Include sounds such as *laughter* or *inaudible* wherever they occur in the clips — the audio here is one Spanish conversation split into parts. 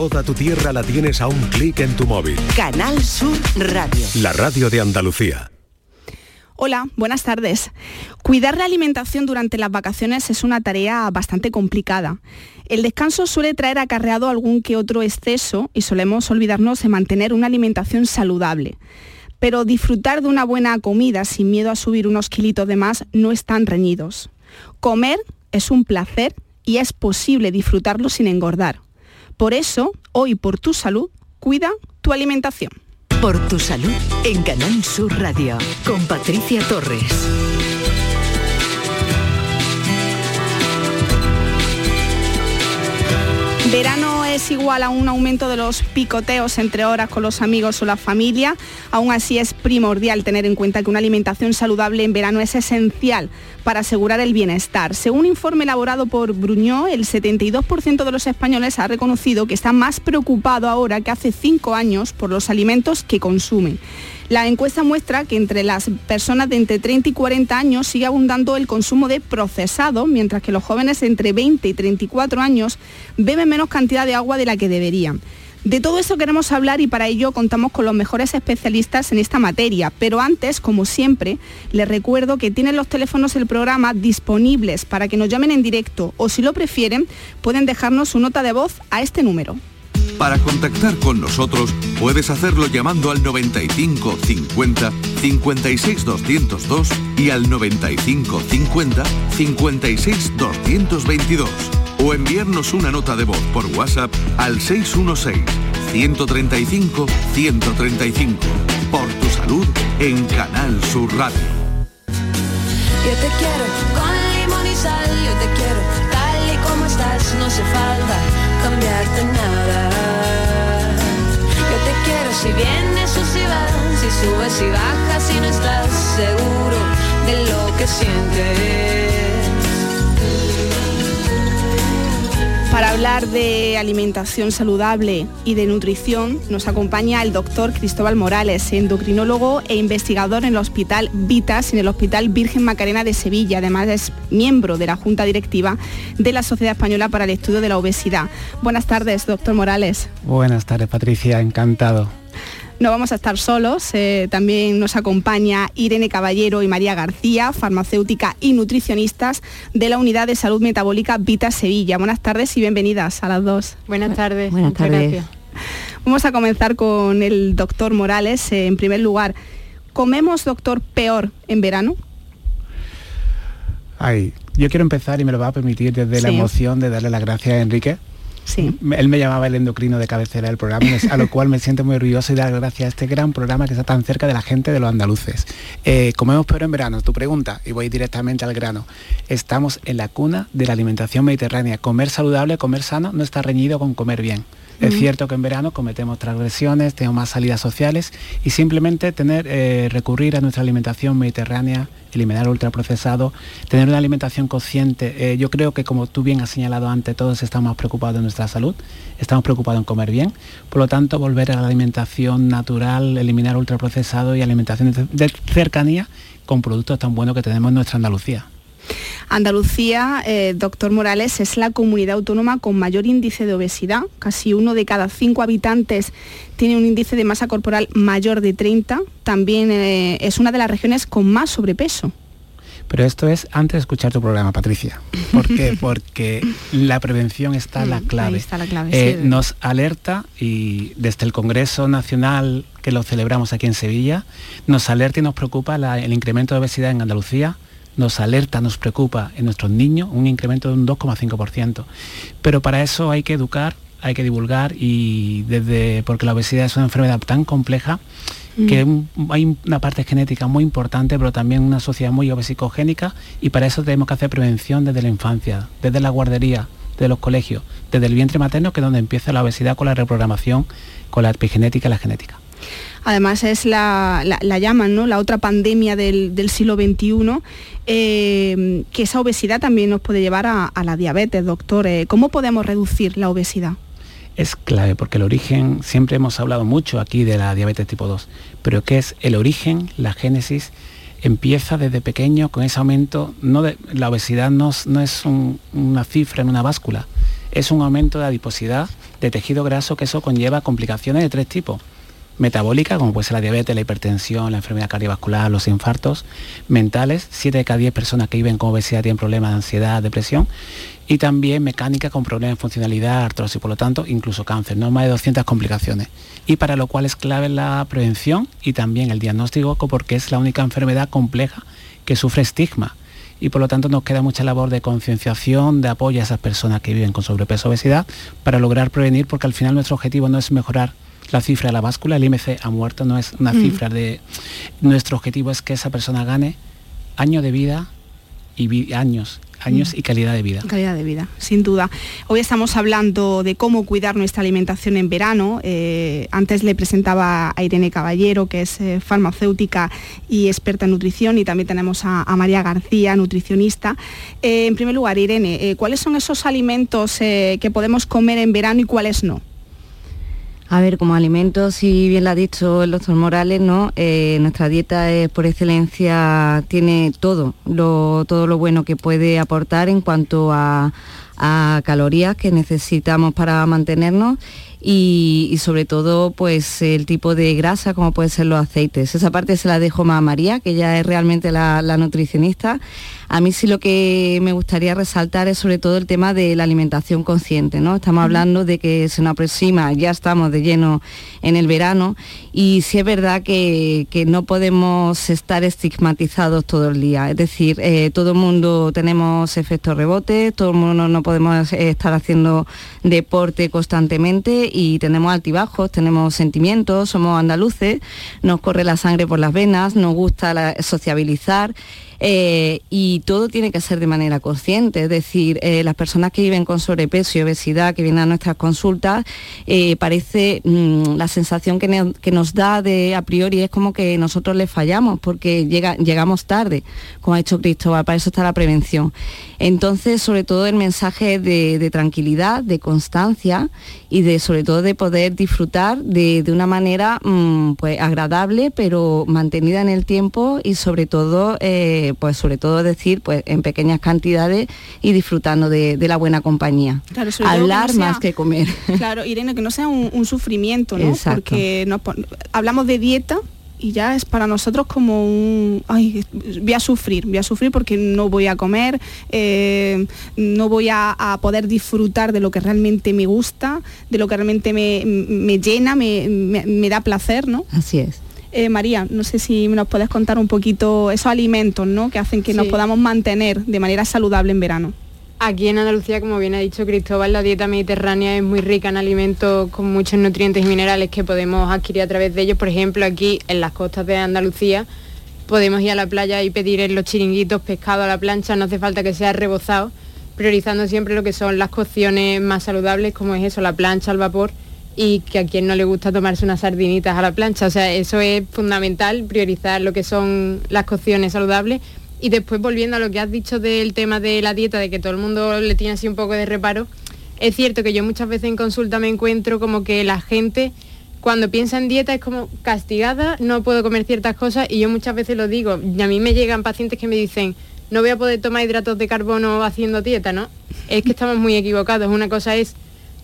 Toda tu tierra la tienes a un clic en tu móvil. Canal Sur Radio. La radio de Andalucía. Hola, buenas tardes. Cuidar la alimentación durante las vacaciones es una tarea bastante complicada. El descanso suele traer acarreado algún que otro exceso y solemos olvidarnos de mantener una alimentación saludable. Pero disfrutar de una buena comida sin miedo a subir unos kilitos de más no están reñidos. Comer es un placer y es posible disfrutarlo sin engordar. Por eso, hoy por tu salud, cuida tu alimentación. Por tu salud en Canal Sur Radio con Patricia Torres. Verano es igual a un aumento de los picoteos entre horas con los amigos o la familia. Aún así es primordial tener en cuenta que una alimentación saludable en verano es esencial para asegurar el bienestar. Según un informe elaborado por Bruñó, el 72% de los españoles ha reconocido que está más preocupado ahora que hace cinco años por los alimentos que consumen. La encuesta muestra que entre las personas de entre 30 y 40 años sigue abundando el consumo de procesado, mientras que los jóvenes entre 20 y 34 años beben menos cantidad de agua de la que deberían. De todo eso queremos hablar y para ello contamos con los mejores especialistas en esta materia. Pero antes, como siempre, les recuerdo que tienen los teléfonos del programa disponibles para que nos llamen en directo o si lo prefieren, pueden dejarnos su nota de voz a este número. Para contactar con nosotros puedes hacerlo llamando al 95 50 56 202 y al 95 50 56 222 o enviarnos una nota de voz por WhatsApp al 616 135 135. Por tu salud en Canal Sur Radio. Yo te quiero con limón y sal, yo te quiero tal y como estás, no hace falta cambiarte nada. Yo te quiero si vienes o si vas, si subes y bajas y no estás seguro de lo que sientes. Para hablar de alimentación saludable y de nutrición nos acompaña el doctor Cristóbal Morales, endocrinólogo e investigador en el Hospital Vitas, en el Hospital Virgen Macarena de Sevilla. Además es miembro de la Junta Directiva de la Sociedad Española para el Estudio de la Obesidad. Buenas tardes, doctor Morales. Buenas tardes, Patricia, encantado. No vamos a estar solos, eh, también nos acompaña Irene Caballero y María García, farmacéutica y nutricionistas de la Unidad de Salud Metabólica Vita Sevilla. Buenas tardes y bienvenidas a las dos. Buenas tardes. Buenas tardes. gracias. Vamos a comenzar con el doctor Morales. Eh, en primer lugar, ¿comemos, doctor, peor en verano? Ay, yo quiero empezar y me lo va a permitir desde la emoción de darle las gracias a Enrique. Sí. Él me llamaba el endocrino de cabecera del programa, a lo cual me siento muy orgulloso y dar gracias a este gran programa que está tan cerca de la gente de los andaluces. Eh, comemos peor en verano, tu pregunta, y voy directamente al grano. Estamos en la cuna de la alimentación mediterránea. Comer saludable, comer sano, no está reñido con comer bien. Es cierto que en verano cometemos transgresiones, tenemos más salidas sociales y simplemente tener, eh, recurrir a nuestra alimentación mediterránea, eliminar el ultraprocesado, tener una alimentación consciente. Eh, yo creo que como tú bien has señalado antes, todos estamos preocupados de nuestra salud, estamos preocupados en comer bien, por lo tanto volver a la alimentación natural, eliminar ultraprocesado y alimentación de cercanía con productos tan buenos que tenemos en nuestra Andalucía. Andalucía, eh, doctor Morales, es la comunidad autónoma con mayor índice de obesidad. Casi uno de cada cinco habitantes tiene un índice de masa corporal mayor de 30. También eh, es una de las regiones con más sobrepeso. Pero esto es antes de escuchar tu programa, Patricia. ¿Por qué? *laughs* Porque la prevención está la Mm, clave. ahí está la clave, Eh, sí. Nos alerta y desde el Congreso Nacional que lo celebramos aquí en Sevilla, nos alerta y nos preocupa la- el incremento de obesidad en Andalucía, nos alerta, nos preocupa en nuestros niños un incremento de un 2,5%. Pero para eso hay que educar, hay que divulgar y desde porque la obesidad es una enfermedad tan compleja que un- hay una parte genética muy importante, pero también una sociedad muy obesicogénica y para eso tenemos que hacer prevención desde la infancia, desde la guardería, desde los colegios, desde el vientre materno, que es donde empieza la obesidad con la reprogramación, con la epigenética y la genética. Además es la, la- la llaman, ¿no? La otra pandemia del, del siglo XXI, eh, que esa obesidad también nos puede llevar a, la diabetes, doctor. Eh, ¿Cómo podemos reducir la obesidad? Es clave porque el origen, siempre hemos hablado mucho aquí de la diabetes tipo 2, pero ¿qué es el origen, la génesis? Empieza desde pequeño con ese aumento, no la obesidad no, no es un- una cifra en una báscula, es un aumento de adiposidad de tejido graso que eso conlleva complicaciones de tres tipos metabólica, como puede ser la diabetes, la hipertensión, la enfermedad cardiovascular, los infartos, mentales, 7 de cada 10 personas que viven con obesidad tienen problemas de ansiedad, depresión, y también mecánica con problemas de funcionalidad, artrosis, por lo tanto, incluso cáncer, no más de 200 complicaciones. Y para lo cual es clave la prevención y también el diagnóstico porque es la única enfermedad compleja que sufre estigma. Y por lo tanto nos queda mucha labor de concienciación, de apoyo a esas personas que viven con sobrepeso obesidad para lograr prevenir porque al final nuestro objetivo no es mejorar la cifra de la báscula, el IMC ha muerto, no es una mm. cifra de... Nuestro objetivo es que esa persona gane año de vida y años años mm. y calidad de vida. Calidad de vida, sin duda. Hoy estamos hablando de cómo cuidar nuestra alimentación en verano. Eh, antes le presentaba a Irene Caballero, que es eh, farmacéutica y experta en nutrición, y también tenemos a, María García, nutricionista. Eh, en primer lugar, Irene, ¿cuáles son esos alimentos que podemos comer en verano y cuáles no? A ver, como alimentos, si bien lo ha dicho el doctor Morales, ¿no? Eh, nuestra dieta es por excelencia, tiene todo lo, todo lo bueno que puede aportar en cuanto a, a calorías que necesitamos para mantenernos y, sobre todo pues el tipo de grasa como pueden ser los aceites. Esa parte se la dejo más a María, que ya es realmente la, nutricionista. A mí sí lo que me gustaría resaltar es sobre todo el tema de la alimentación consciente, ¿no? Estamos hablando de que se nos aproxima, ya estamos de lleno en el verano y sí es verdad que, no podemos estar estigmatizados todo el día. Es decir, eh, todo el mundo tenemos efectos rebotes, todo el mundo no podemos estar haciendo deporte constantemente y tenemos altibajos, tenemos sentimientos, somos andaluces, nos corre la sangre por las venas, nos gusta sociabilizar eh, y todo tiene que ser de manera consciente, es decir, eh, las personas que viven con sobrepeso y obesidad, que vienen a nuestras consultas, eh, parece mm, la sensación que, nos da de a priori es como que nosotros les fallamos porque llegamos tarde, como ha dicho Cristóbal, para eso está la prevención. Entonces, sobre todo el mensaje de, tranquilidad, de constancia y de sobre todo de poder disfrutar de, una manera mm, pues agradable, pero mantenida en el tiempo y sobre todo pues sobre todo decir, pues en pequeñas cantidades y disfrutando de, la buena compañía. Hablar más que comer. *laughs* Claro, Irene, que no sea un, sufrimiento, ¿no? Porque hablamos de dieta, y ya es para nosotros como un, ay, voy a sufrir, voy a sufrir porque no voy a comer, eh, no voy a, poder disfrutar de lo que realmente me gusta, de lo que realmente me, llena, me, me, da placer, ¿no? Así es. Eh, María, no sé si nos puedes contar un poquito esos alimentos ¿no? que hacen que nos podamos mantener de manera saludable en verano. Aquí en Andalucía, como bien ha dicho Cristóbal, la dieta mediterránea es muy rica en alimentos con muchos nutrientes y minerales que podemos adquirir a través de ellos. Por ejemplo, aquí en las costas de Andalucía podemos ir a la playa y pedir en los chiringuitos pescado a la plancha, no hace falta que sea rebozado, priorizando siempre lo que son las cocciones más saludables, como es eso, la plancha al vapor y que a quien no le gusta tomarse unas sardinitas a la plancha. O sea, eso es fundamental, priorizar lo que son las cocciones saludables. Y después volviendo a lo que has dicho del tema de la dieta, de que todo el mundo le tiene así un poco de reparo, es cierto que yo muchas veces en consulta me encuentro como que la gente cuando piensa en dieta es como castigada, no puedo comer ciertas cosas y yo muchas veces lo digo, y a mí me llegan pacientes que me dicen, no voy a poder tomar hidratos de carbono haciendo dieta, ¿no? Es que estamos muy equivocados. Una cosa es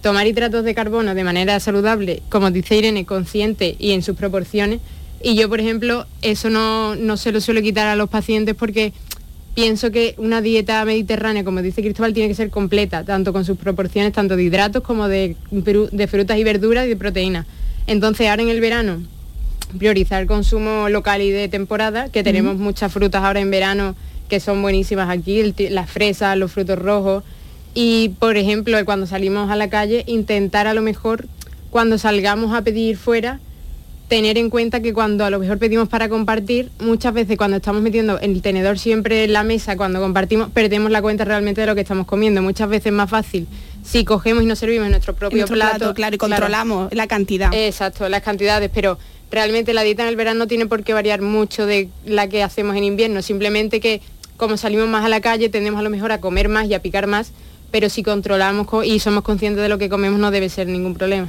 tomar hidratos de carbono de manera saludable, como dice Irene, consciente y en sus proporciones. Y yo, por ejemplo, eso no, se lo suelo quitar a los pacientes porque pienso que una dieta mediterránea, como dice Cristóbal, tiene que ser completa, tanto con sus proporciones, tanto de hidratos como de, de frutas y verduras y de proteínas. Entonces, ahora en el verano, priorizar el consumo local y de temporada, que tenemos muchas frutas ahora en verano que son buenísimas aquí, las fresas, los frutos rojos, y, por ejemplo, cuando salimos a la calle, intentar a lo mejor, cuando salgamos a pedir fuera, tener en cuenta que cuando a lo mejor pedimos para compartir, muchas veces cuando estamos metiendo el tenedor siempre en la mesa, cuando compartimos, perdemos la cuenta realmente de lo que estamos comiendo. Muchas veces es más fácil si cogemos y nos servimos nuestro propio plato, Claro, y controlamos la cantidad. Exacto, las cantidades, pero realmente la dieta en el verano no tiene por qué variar mucho de la que hacemos en invierno, simplemente que como salimos más a la calle tendemos a lo mejor a comer más y a picar más pero si controlamos y somos conscientes de lo que comemos no debe ser ningún problema.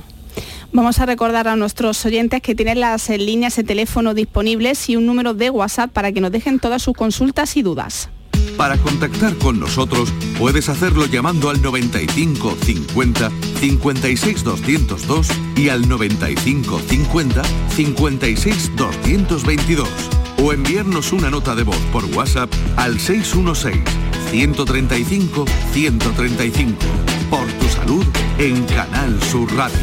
Vamos a recordar a nuestros oyentes que tienen las líneas de teléfono disponibles y un número de WhatsApp para que nos dejen todas sus consultas y dudas. Para contactar con nosotros puedes hacerlo llamando al 95 50 56 202 y al 95 50 56 222 o enviarnos una nota de voz por WhatsApp al 616 135 135. Por tu salud en Canal Sur Radio.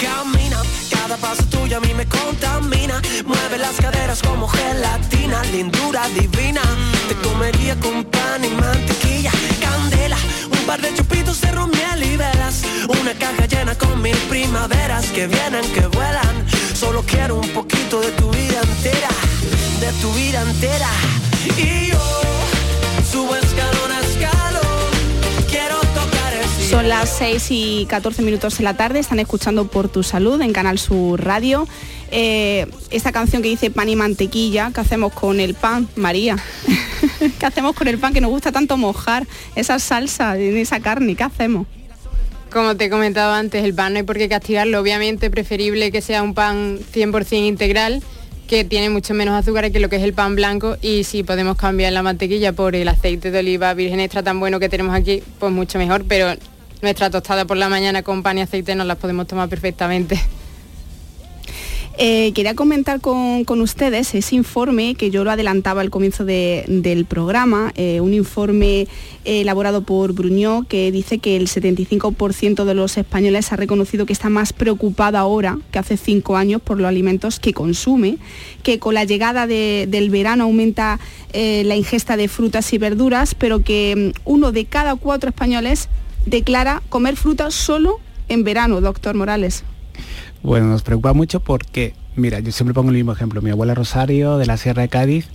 Camina, cada paso tuyo a mí me contamina. Mueve las caderas como gelatina, lindura divina. Te comería con pan y mantequilla, candela. Un par de chupitos de miel y velas. Una caja llena con mil primaveras que vienen, que vuelan. Solo quiero un poquito de tu vida entera. Y yo subo escalón a escalón. Quiero tocar el cielo. Son las 6 y 14 minutos de la tarde, están escuchando Por Tu Salud en Canal Sur Radio. Eh, esta canción que dice pan y mantequilla, ¿qué hacemos con el pan, María? *laughs* ¿Qué hacemos con el pan que nos gusta tanto mojar esa salsa en esa carne? ¿Qué hacemos? Como te he comentado antes, el pan no hay por qué castigarlo. Obviamente preferible que sea un pan 100% integral, que tiene mucho menos azúcar que lo que es el pan blanco y si podemos cambiar la mantequilla por el aceite de oliva virgen extra tan bueno que tenemos aquí, pues mucho mejor, pero nuestra tostada por la mañana con pan y aceite nos las podemos tomar perfectamente. Eh, quería comentar con, con ustedes ese informe que yo lo adelantaba al comienzo de- del programa, eh, un informe eh, elaborado por Bruñó que dice que el 75% de los españoles ha reconocido que está más preocupado ahora que hace cinco años por los alimentos que consume, que con la llegada de- del verano aumenta la ingesta de frutas y verduras, pero que mm, uno de cada cuatro españoles declara comer frutas solo en verano, doctor Morales. Bueno, nos preocupa mucho porque, mira, yo siempre pongo el mismo ejemplo. Mi abuela Rosario, de la Sierra de Cádiz,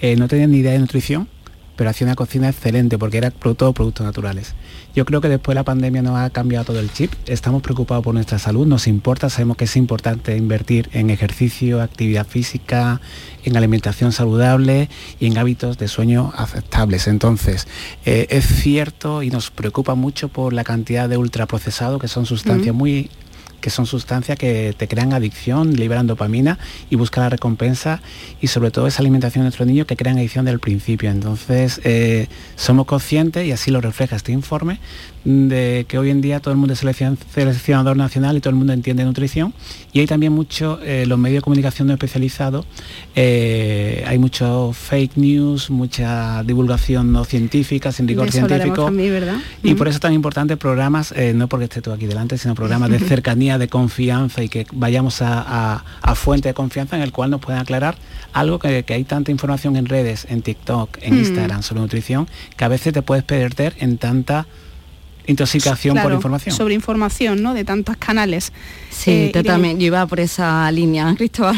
eh, no tenía ni idea de nutrición, pero hacía una cocina excelente porque era todo productos naturales. Yo creo que después de la pandemia nos ha cambiado todo el chip. Estamos preocupados por nuestra salud, nos importa, sabemos que es importante invertir en ejercicio, actividad física, en alimentación saludable y en hábitos de sueño aceptables. Entonces, eh, es cierto y nos preocupa mucho por la cantidad de ultraprocesados, que son sustancias Mm. muy que son sustancias que te crean adicción, liberan dopamina y buscan la recompensa y sobre todo esa alimentación de nuestros niños que crean adicción del principio. Entonces eh, somos conscientes, y así lo refleja este informe, de que hoy en día todo el mundo es seleccion- seleccionador nacional y todo el mundo entiende nutrición y hay también mucho, eh, los medios de comunicación no especializados, eh, hay mucho fake news, mucha divulgación no científica, sin rigor científico. Y Mm. por eso es tan importante programas, eh, no porque esté tú aquí delante, sino programas de *laughs* cercanía, de confianza y que vayamos a, a, a fuente de confianza en el cual nos puedan aclarar algo que, que hay tanta información en redes, en TikTok, en Mm. Instagram sobre nutrición, que a veces te puedes perder en tanta intoxicación por información. Sobre información, ¿no? De tantos canales. Sí, Eh, totalmente. Yo iba por esa línea, *laughs* Cristóbal.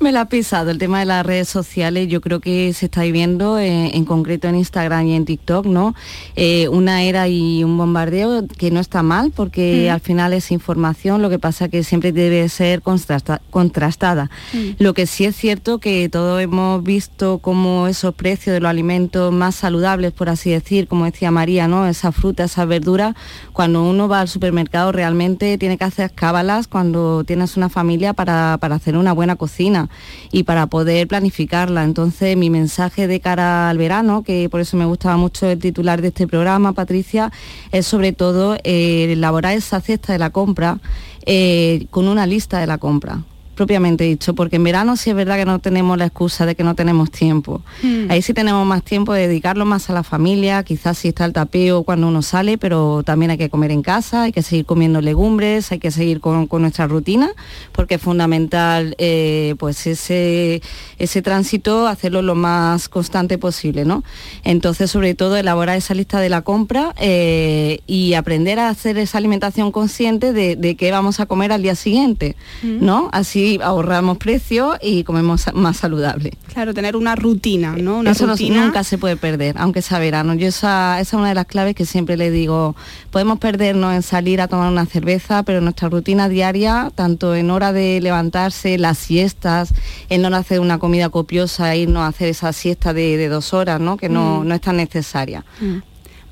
Me la ha pisado. El tema de las redes sociales, yo creo que se está viviendo, eh, en concreto en Instagram y en TikTok, ¿no? Eh, una era y un bombardeo que no está mal, porque Mm. al final es información, lo que pasa que siempre debe ser contrasta- contrastada. Mm. Lo que sí es cierto que todos hemos visto cómo esos precios de los alimentos más saludables, por así decir, como decía María, ¿no? Esa fruta, esa verdura, cuando uno va al supermercado realmente tiene que hacer cábalas cuando tienes una familia para, para hacer una buena cocina y para poder planificarla. Entonces mi mensaje de cara al verano, que por eso me gustaba mucho el titular de este programa, Patricia, es sobre todo eh, elaborar esa cesta de la compra eh, con una lista de la compra propiamente dicho, porque en verano sí es verdad que no tenemos la excusa de que no tenemos tiempo. Mm. Ahí sí tenemos más tiempo de dedicarlo más a la familia, quizás si está el tapeo cuando uno sale, pero también hay que comer en casa, hay que seguir comiendo legumbres, hay que seguir con, con nuestra rutina, porque es fundamental eh, pues ese, ese tránsito hacerlo lo más constante posible, ¿no? Entonces, sobre todo, elaborar esa lista de la compra eh, y aprender a hacer esa alimentación consciente de, de qué vamos a comer al día siguiente, ¿no? Así ahorramos precio y comemos más saludable. Claro, tener una rutina, ¿no? Una Eso no- rutina. nunca se puede perder, aunque sea verano. Yo esa, esa es una de las claves que siempre le digo, podemos perdernos en salir a tomar una cerveza, pero nuestra rutina diaria, tanto en hora de levantarse, las siestas, en de hacer una comida copiosa, irnos a hacer esa siesta de, de dos horas, ¿no? que no, Mm. no es tan necesaria. Mm.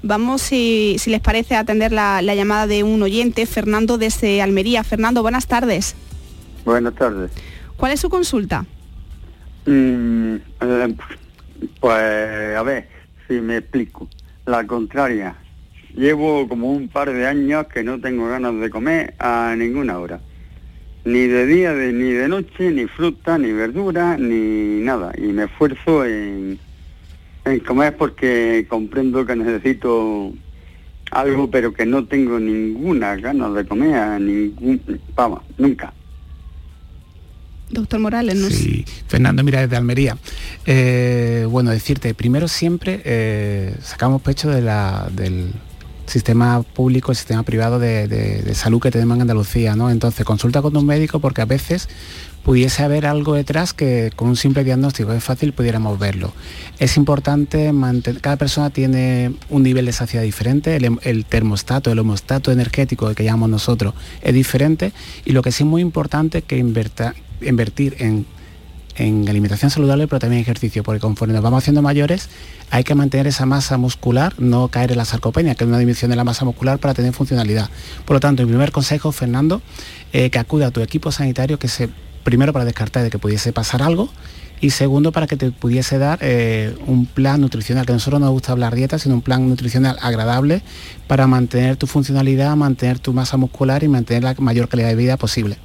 Vamos, si, si les parece, a atender la, la llamada de un oyente, Fernando desde Almería. Fernando, buenas tardes. Buenas tardes. ¿Cuál es su consulta? Mm, eh, pues, a ver, si me explico. La contraria. Llevo como un par de años que no tengo ganas de comer a ninguna hora. Ni de día, de- ni de noche, ni fruta, ni verdura, ni nada. Y me esfuerzo en, en comer porque comprendo que necesito algo, pero que no tengo ninguna ganas de comer a ningún... Vamos, nunca. Doctor Morales, no. Sí, Fernando, mira, desde Almería. Eh, bueno, decirte, primero siempre eh, sacamos pecho de la- del sistema público, el sistema privado de, salud que tenemos en Andalucía, ¿no? Entonces, consulta con un médico porque a veces pudiese haber algo detrás que con un simple diagnóstico es fácil pudiéramos verlo. Es importante mantener, cada persona tiene un nivel de saciedad diferente, el, termostato, el homostato energético que llamamos nosotros es diferente y lo que sí es muy importante que inverta- invertir en, en alimentación saludable pero también ejercicio, porque conforme nos vamos haciendo mayores hay que mantener esa masa muscular, no caer en la sarcopenia, que es una disminución de la masa muscular para tener funcionalidad. Por lo tanto, mi primer consejo, Fernando, eh, que acuda a tu equipo sanitario, que se, primero para descartar de que pudiese pasar algo, y segundo para que te pudiese dar eh, un plan nutricional, que a nosotros no nos gusta hablar dieta, sino un plan nutricional agradable para mantener tu funcionalidad, mantener tu masa muscular y mantener la mayor calidad de vida posible.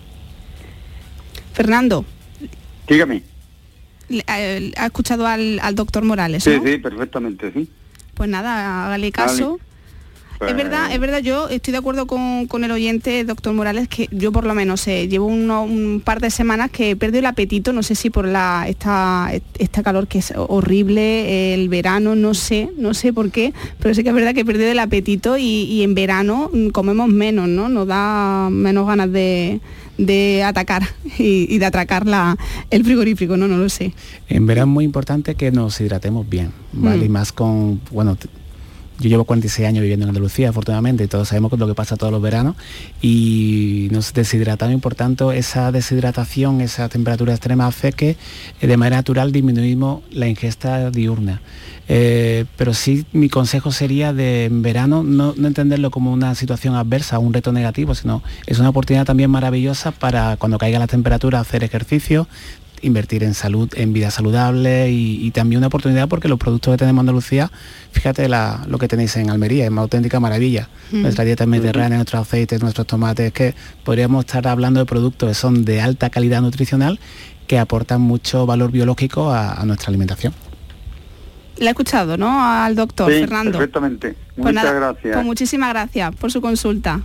Fernando, Dígame. eh, ha escuchado al, al doctor Morales, Sí, ¿no? sí, perfectamente, sí. Pues nada, hágale caso. Es verdad, es verdad, yo estoy de acuerdo con, con el oyente, doctor Morales, que yo por lo menos eh, llevo uno- un par de semanas que he perdido el apetito, no sé si por la esta, esta calor que es horrible, el verano, no sé, no sé por qué, pero sí que es verdad que he perdido el apetito y, y en verano mm, comemos menos, ¿no? Nos da menos ganas de, de atacar y, y de atracar la, el frigorífico, ¿no? No lo sé. En verano es muy importante que nos hidratemos bien, ¿vale? Mm. Y más con, bueno, yo llevo 46 años viviendo en Andalucía, afortunadamente, y todos sabemos lo que pasa todos los veranos, y nos deshidratamos, y por tanto esa deshidratación, esa temperatura extrema hace que eh, de manera natural disminuimos la ingesta diurna. Eh, pero sí mi consejo sería de en verano no, no entenderlo como una situación adversa, un reto negativo, sino es una oportunidad también maravillosa para cuando caiga la temperatura hacer ejercicio, invertir en salud, en vida saludable y, y también una oportunidad porque los productos que tenemos en Andalucía, fíjate la- lo que tenéis en Almería, es una auténtica maravilla. Mm. Nuestra dieta mediterránea, nuestros aceites, nuestros tomates, es que podríamos estar hablando de productos que son de alta calidad nutricional que aportan mucho valor biológico a, a nuestra alimentación. Le ha escuchado, ¿no? Al doctor Sí, Fernando. perfectamente. Pues Muchas nada, gracias. Pues muchísimas gracias por su consulta.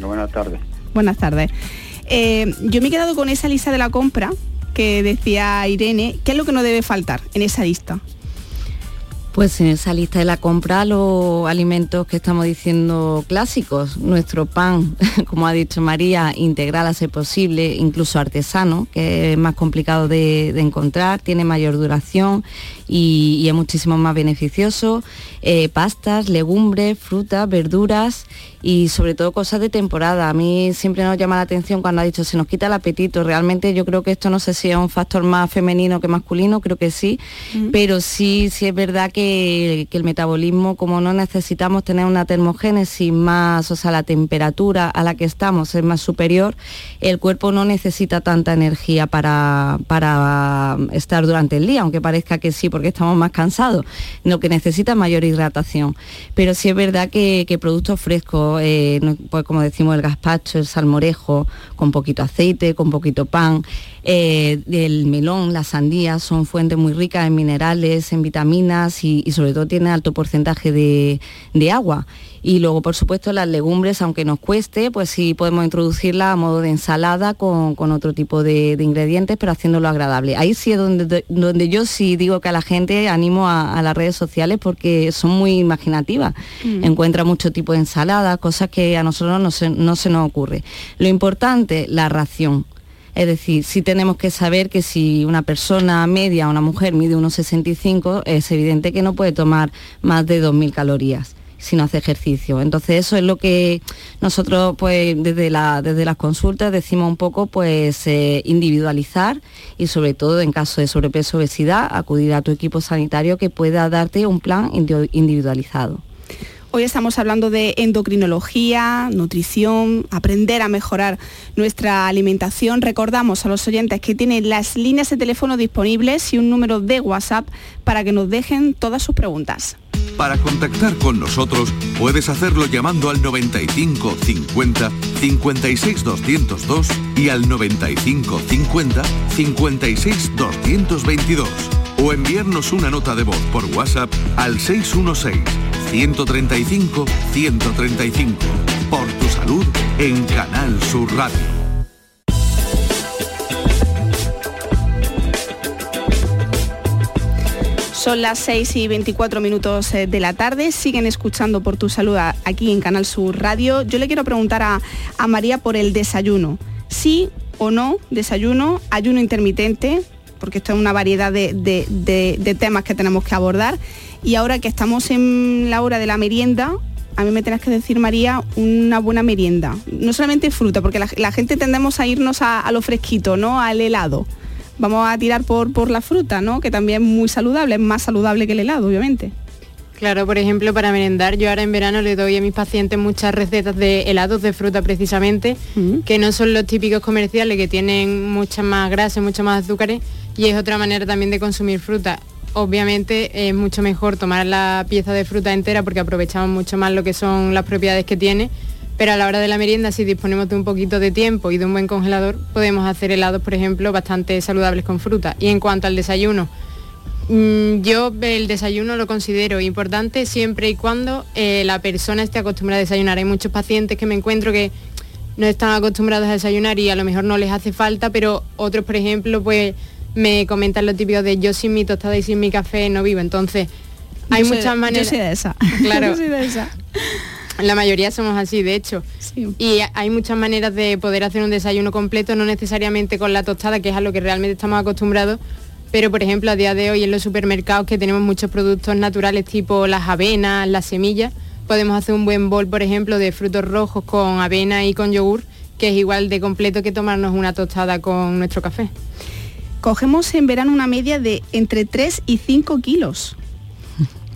Buenas tardes. Buenas tardes. Eh, yo me he quedado con esa lista de la compra que decía Irene. ¿Qué es lo que no debe faltar en esa lista? Pues en esa lista de la compra los alimentos que estamos diciendo clásicos, nuestro pan, *laughs* como ha dicho María, integral a ser posible, incluso artesano, que es más complicado de, encontrar, tiene mayor duración y, y es muchísimo más beneficioso. Eh, pastas, legumbres, frutas, verduras y sobre todo cosas de temporada. A mí siempre nos llama la atención cuando ha dicho se nos quita el apetito. Realmente yo creo que esto no sé si es un factor más femenino que masculino, creo que sí, pero sí, sí es verdad que, que el metabolismo, como no necesitamos tener una termogénesis más, o sea, la temperatura a la que estamos es más superior, el cuerpo no necesita tanta energía para, para estar durante el día, aunque parezca que sí, porque estamos más cansados. Lo que necesita es mayor hidratación. Pero sí es verdad que, que productos frescos, eh, pues como decimos, el gazpacho, el salmorejo, con poquito aceite, con poquito pan, eh, el melón, la sandía, son fuentes muy ricas en minerales, en vitaminas y, y sobre todo tienen alto porcentaje de, de agua. Y luego, por supuesto, las legumbres, aunque nos cueste, pues sí podemos introducirla a modo de ensalada con, con otro tipo de, de ingredientes, pero haciéndolo agradable. Ahí sí es donde, donde yo sí digo que a la gente animo a, a las redes sociales porque son muy imaginativas. Mm. Encuentra mucho tipo de ensalada, cosas que a nosotros no se, no se nos ocurre. Lo importante, la ración. Es decir, sí tenemos que saber que si una persona media, una mujer mide unos 65, es evidente que no puede tomar más de 2.000 calorías si no hace ejercicio. Entonces eso es lo que nosotros pues desde, la, desde las consultas decimos un poco pues eh, individualizar y sobre todo en caso de sobrepeso obesidad acudir a tu equipo sanitario que pueda darte un plan indi- individualizado. Hoy estamos hablando de endocrinología, nutrición, aprender a mejorar nuestra alimentación. Recordamos a los oyentes que tienen las líneas de teléfono disponibles y un número de WhatsApp para que nos dejen todas sus preguntas. Para contactar con nosotros puedes hacerlo llamando al 95 50 56 202 y al 95 50 56 222 o enviarnos una nota de voz por WhatsApp al 616 135 135. Por tu salud en Canal Sur Radio. Son las 6 y 24 minutos eh, de la tarde, siguen escuchando por tu salud aquí en Canal Sur Radio. Yo le quiero preguntar a, María por el desayuno. ¿Sí o no desayuno, ayuno intermitente? Porque esto es una variedad de, temas que tenemos que abordar. Y ahora que estamos en la hora de la merienda, a mí me tenés que decir, María, una buena merienda. No solamente fruta, porque la, gente tendemos a irnos a, a, lo fresquito, ¿no? Al helado vamos a tirar por, por la fruta, ¿no? Que también es muy saludable, es más saludable que el helado, obviamente. Claro, por ejemplo, para merendar, yo ahora en verano le doy a mis pacientes muchas recetas de helados de fruta precisamente, mm. que no son los típicos comerciales que tienen mucha más grasa, mucho más azúcares, y es otra manera también de consumir fruta. Obviamente es mucho mejor tomar la pieza de fruta entera porque aprovechamos mucho más lo que son las propiedades que tiene pero a la hora de la merienda, si disponemos de un poquito de tiempo y de un buen congelador, podemos hacer helados, por ejemplo, bastante saludables con fruta. Y en cuanto al desayuno, mm, yo el desayuno lo considero importante siempre y cuando eh, la persona esté acostumbrada a desayunar. Hay muchos pacientes que me encuentro que no están acostumbrados a desayunar y a lo mejor no les hace falta, pero otros, por ejemplo, pues me comentan lo típico de yo sin mi tostada y sin mi café no vivo. Entonces, hay muchas maneras. Yo soy de esa. *laughs* Claro. yo soy de esa. La mayoría somos así, de hecho. Y hay muchas maneras de poder hacer un desayuno completo, no necesariamente con la tostada, que es a lo que realmente estamos acostumbrados, pero por ejemplo a día de hoy en los supermercados que tenemos muchos productos naturales tipo las avenas, las semillas, podemos hacer un buen bol, por ejemplo, de frutos rojos con avena y con yogur, que es igual de completo que tomarnos una tostada con nuestro café. Cogemos en verano una media de entre 3 y 5 kilos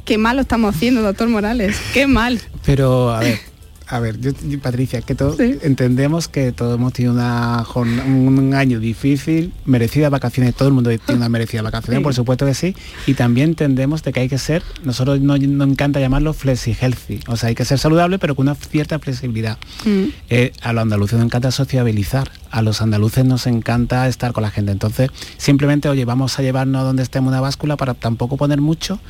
qué mal lo estamos haciendo, doctor Morales, qué mal. Pero, a ver, a ver, yo, Patricia, que todos entendemos que todos hemos tenido una, un, año difícil, merecidas vacaciones, todo el mundo tiene una merecida vacaciones, *laughs* por supuesto que sí, y también entendemos de que hay que ser, nosotros nos, encanta llamarlo flexi healthy, o sea, hay que ser saludable pero con una cierta flexibilidad. Mm. Eh, a los andaluces nos encanta sociabilizar, a los andaluces nos encanta estar con la gente, entonces simplemente, oye, vamos a llevarnos a donde estemos una báscula para tampoco poner mucho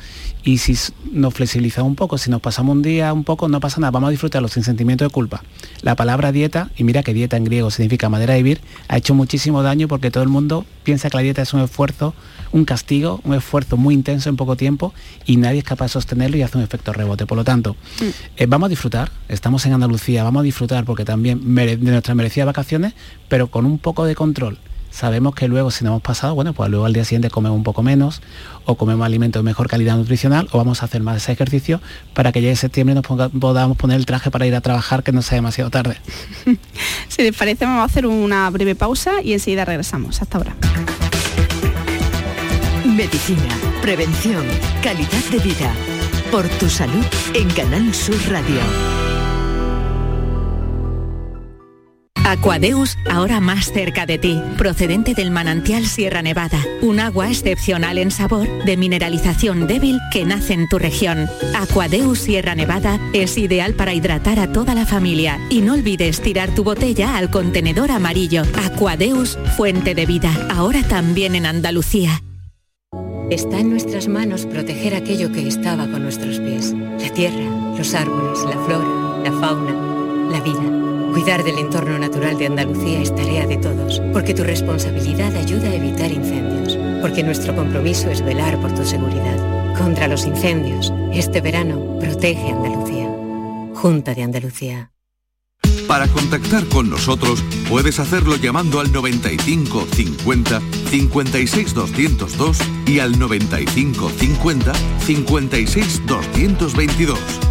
y si nos flexibilizamos un poco, si nos pasamos un día un poco, no pasa nada, vamos a disfrutarlo sin sentimiento de culpa. La palabra dieta, y mira que dieta en griego significa manera de vivir, ha hecho muchísimo daño porque todo el mundo piensa que la dieta es un esfuerzo, un castigo, un esfuerzo muy intenso en poco tiempo y nadie es capaz de sostenerlo y hace un efecto rebote. Por lo tanto, mm. eh, vamos a disfrutar, estamos en Andalucía, vamos a disfrutar porque también de nuestras merecidas vacaciones, pero con un poco de control sabemos que luego si no hemos pasado, bueno, pues luego al día siguiente comemos un poco menos o comemos alimentos de mejor calidad nutricional o vamos a hacer más ese ejercicio para que llegue septiembre nos podamos poner el traje para ir a trabajar que no sea demasiado tarde. *laughs* si les parece vamos a hacer una breve pausa y enseguida regresamos. Hasta ahora. Medicina, prevención, calidad de vida. Por tu salud en Canal Sur Radio. Aquadeus, ahora más cerca de ti, procedente del manantial Sierra Nevada, un agua excepcional en sabor, de mineralización débil que nace en tu región. Aquadeus Sierra Nevada es ideal para hidratar a toda la familia y no olvides tirar tu botella al contenedor amarillo. Aquadeus, fuente de vida, ahora también en Andalucía. Está en nuestras manos proteger aquello que estaba con nuestros pies, la tierra, los árboles, la flora, la fauna, la vida. Cuidar del entorno natural de Andalucía es tarea de todos, porque tu responsabilidad ayuda a evitar incendios, porque nuestro compromiso es velar por tu seguridad. Contra los incendios, este verano protege Andalucía. Junta de Andalucía. Para contactar con nosotros puedes hacerlo llamando al 95 50 56 202 y al 95 50 56 222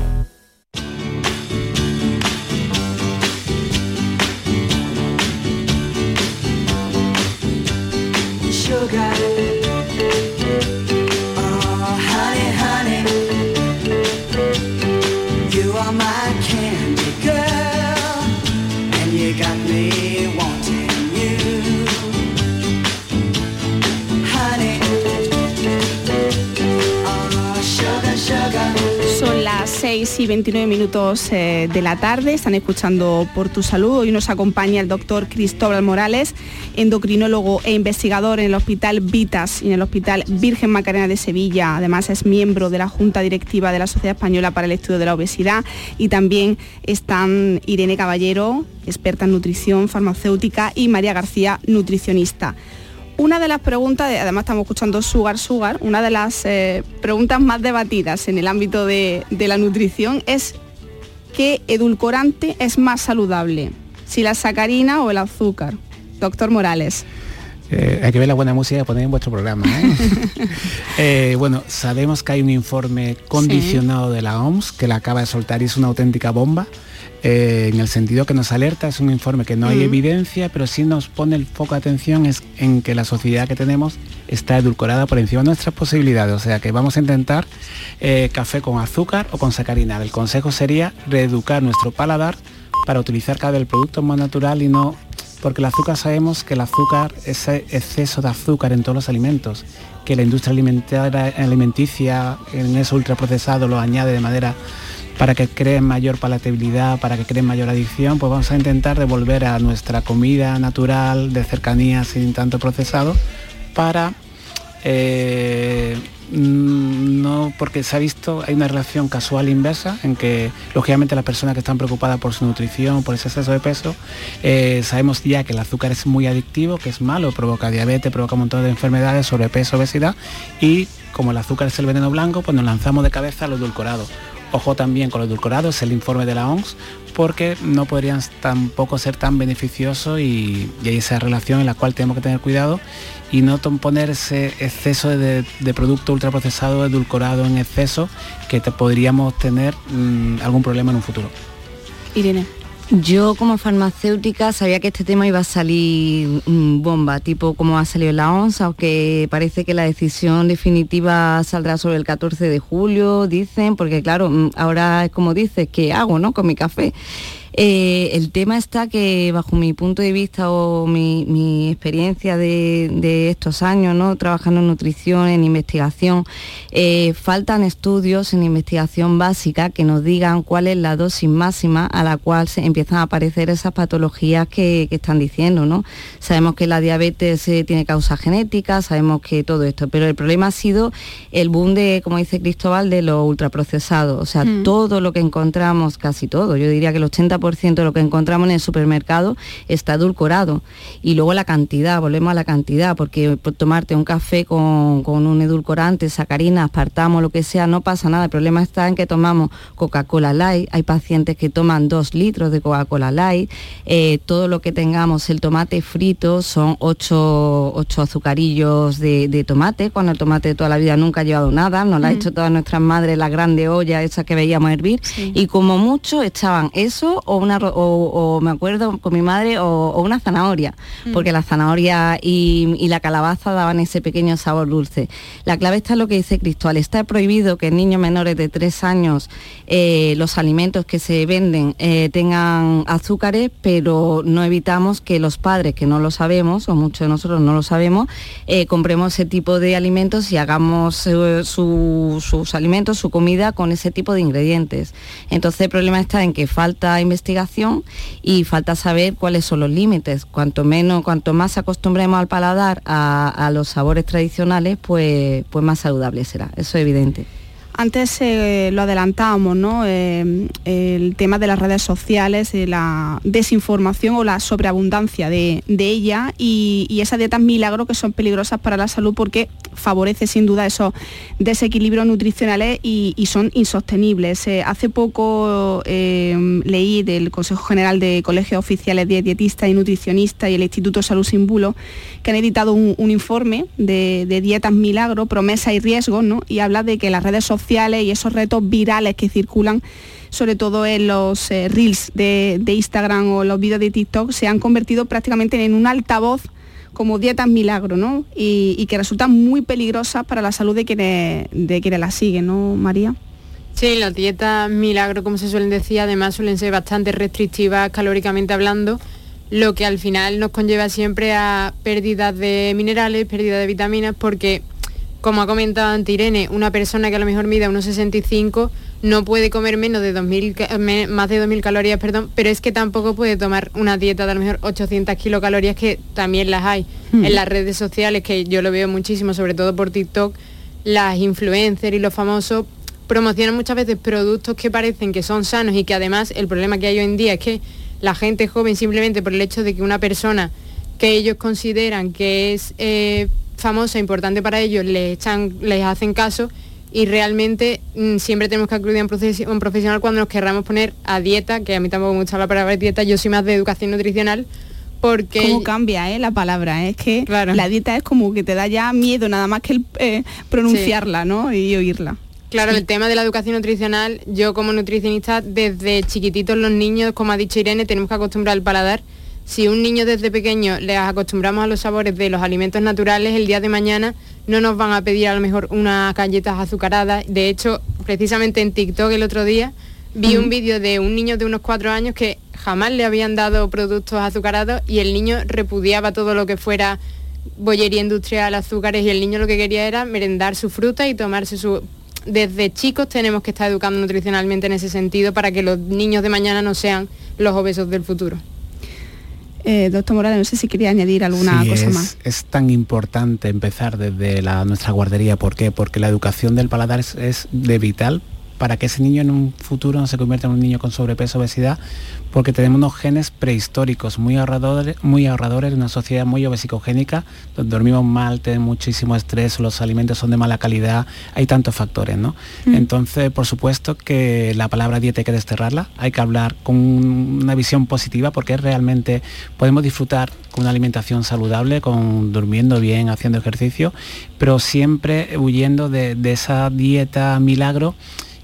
Y 29 minutos eh, de la tarde, están escuchando Por tu Salud. Hoy nos acompaña el doctor Cristóbal Morales, endocrinólogo e investigador en el Hospital Vitas y en el Hospital Virgen Macarena de Sevilla. Además es miembro de la Junta Directiva de la Sociedad Española para el Estudio de la Obesidad y también están Irene Caballero, experta en nutrición farmacéutica, y María García, nutricionista. Una de las preguntas, además estamos escuchando Sugar Sugar, una de las eh, preguntas más debatidas en el ámbito de, de la nutrición es ¿qué edulcorante es más saludable? Si la sacarina o el azúcar. Doctor Morales. Eh, hay que ver la buena música que poner en vuestro programa. ¿eh? *laughs* Eh, bueno, sabemos que hay un informe condicionado de la OMS que la acaba de soltar y es una auténtica bomba. en el sentido que nos alerta, es un informe que no hay evidencia, pero sí nos pone el foco de atención es en que la sociedad que tenemos está edulcorada por encima de nuestras posibilidades. O sea que vamos a intentar café con azúcar o con sacarina. El consejo sería reeducar nuestro paladar para utilizar cada vez el producto más natural y no porque el azúcar sabemos que el azúcar, ese exceso de azúcar en todos los alimentos, que la industria alimenticia en ese ultraprocesado lo añade de manera para que creen mayor palatabilidad, para que creen mayor adicción, pues vamos a intentar devolver a nuestra comida natural de cercanía sin tanto procesado para eh, no, porque se ha visto, hay una relación casual inversa en que, lógicamente, las personas que están preocupadas por su nutrición, por ese exceso de peso, eh, sabemos ya que el azúcar es muy adictivo, que es malo, provoca diabetes, provoca un montón de enfermedades, sobrepeso, obesidad, y como el azúcar es el veneno blanco, pues nos lanzamos de cabeza a lo edulcorado. Ojo también con los edulcorados, es el informe de la OMS, porque no podrían tampoco ser tan beneficiosos y, y hay esa relación en la cual tenemos que tener cuidado y no poner ese exceso de, producto ultraprocesado, edulcorado en exceso, que podríamos tener mm, algún problema en un futuro. Irene. Yo como farmacéutica sabía que este tema iba a salir mm, bomba, tipo como ha salido la ONSA, aunque parece que la decisión definitiva saldrá sobre el 14 de julio, dicen, porque claro, mm, ahora es como dices, ¿qué hago no? con mi café? Eh, el tema está que bajo mi punto de vista o mi, experiencia de, estos años, ¿no? trabajando en nutrición, en investigación, eh, faltan estudios en investigación básica que nos digan cuál es la dosis máxima a la cual se empiezan a aparecer esas patologías que, están diciendo. ¿no? Sabemos que la diabetes eh, tiene causa genética, sabemos que todo esto, pero el problema ha sido el boom de, como dice Cristóbal, de lo ultraprocesado. O sea, mm. todo lo que encontramos, casi todo, yo diría que el 80 de lo que encontramos en el supermercado está edulcorado. Y luego la cantidad, volvemos a la cantidad, porque tomarte un café con, un edulcorante, sacarina, aspartamo, lo que sea, no pasa nada. El problema está en que tomamos Coca-Cola Light, hay pacientes que toman dos litros de Coca-Cola Light, eh, todo lo que tengamos, el tomate frito, son ocho, azucarillos de, tomate, cuando el tomate de toda la vida nunca ha llevado nada, nos lo ha hecho todas nuestras madres la grande olla esa que veíamos hervir, y como mucho echaban eso o, una, o, me acuerdo con mi madre, o, una zanahoria, mm. porque la zanahoria y, la calabaza daban ese pequeño sabor dulce. La clave está en lo que dice Cristóbal, está prohibido que en niños menores de tres años eh, los alimentos que se venden eh, tengan azúcares, pero no evitamos que los padres, que no lo sabemos, o muchos de nosotros no lo sabemos, eh, compremos ese tipo de alimentos y hagamos sus alimentos, su comida con ese tipo de ingredientes. Entonces el problema está en que falta investigación y falta saber cuáles son los límites. Cuanto menos, cuanto más acostumbremos al paladar a, los sabores tradicionales, pues, pues más saludable será. Eso es evidente. Antes eh, lo adelantábamos, ¿no? Eh, el tema de las redes sociales, la desinformación o la sobreabundancia de, ella y, y, esas dietas milagro que son peligrosas para la salud porque favorece sin duda esos desequilibrios nutricionales y, son insostenibles. Eh, hace poco leí del Consejo General de Colegios Oficiales de Dietistas y Nutricionistas y el Instituto Salud Sin Bulo que han editado un, informe de, de, dietas milagro, promesa y riesgos, ¿no? Y habla de que las redes sociales y esos retos virales que circulan sobre todo en los eh, reels de, Instagram o los vídeos de TikTok, se han convertido prácticamente en un altavoz como dietas milagro, ¿no? Y, que resultan muy peligrosas para la salud de quienes, de quienes las siguen, ¿no, María? Sí, las dietas milagro, como se suelen decir, además suelen ser bastante restrictivas calóricamente hablando, lo que al final nos conlleva siempre a pérdidas de minerales, pérdidas de vitaminas, porque como ha comentado ante Irene, una persona que a lo mejor mida unos 65 no puede comer menos de 2000, ca- me- más de 2.000 calorías, perdón, pero es que tampoco puede tomar una dieta de a lo mejor 800 kilocalorías, que también las hay Mm. en las redes sociales, que yo lo veo muchísimo, sobre todo por TikTok, las influencers y los famosos promocionan muchas veces productos que parecen que son sanos y que además el problema que hay hoy en día es que la gente joven simplemente por el hecho de que una persona que ellos consideran que es eh, famosa, importante para ellos, les, echan, les hacen caso y realmente mm, siempre tenemos que acudir a un, profesional cuando nos querramos poner a dieta, que a mí tampoco me gusta la palabra dieta, yo soy más de educación nutricional, porque... cómo cambia eh, la palabra es que la dieta es como que te da ya miedo nada más que el, eh, pronunciarla no y oírla. Claro, el tema de la educación nutricional, yo como nutricionista, desde chiquititos los niños, como ha dicho Irene, tenemos que acostumbrar al paladar. Si un niño desde pequeño les acostumbramos a los sabores de los alimentos naturales, el día de mañana no nos van a pedir a lo mejor unas galletas azucaradas. De hecho, precisamente en TikTok el otro día vi un vídeo de un niño de unos cuatro años que jamás le habían dado productos azucarados y el niño repudiaba todo lo que fuera bollería industrial, azúcares y el niño lo que quería era merendar su fruta y tomarse su... Desde chicos tenemos que estar educando nutricionalmente en ese sentido para que los niños de mañana no sean los obesos del futuro. Eh, doctor Morales no sé si quería añadir alguna Sí, cosa es, más es tan importante empezar desde la, nuestra guardería. ¿Por qué? Porque la educación del paladar es, es de vital para que ese niño en un futuro no se convierta en un niño con sobrepeso, obesidad, porque tenemos unos genes prehistóricos muy ahorradores, muy ahorradores en una sociedad muy obesicogénica, donde dormimos mal, tenemos muchísimo estrés, los alimentos son de mala calidad, hay tantos factores, ¿no? Mm. Entonces, por supuesto que la palabra dieta hay que desterrarla, hay que hablar con una visión positiva, porque realmente podemos disfrutar con una alimentación saludable, con durmiendo bien, haciendo ejercicio, pero siempre huyendo de, de esa dieta milagro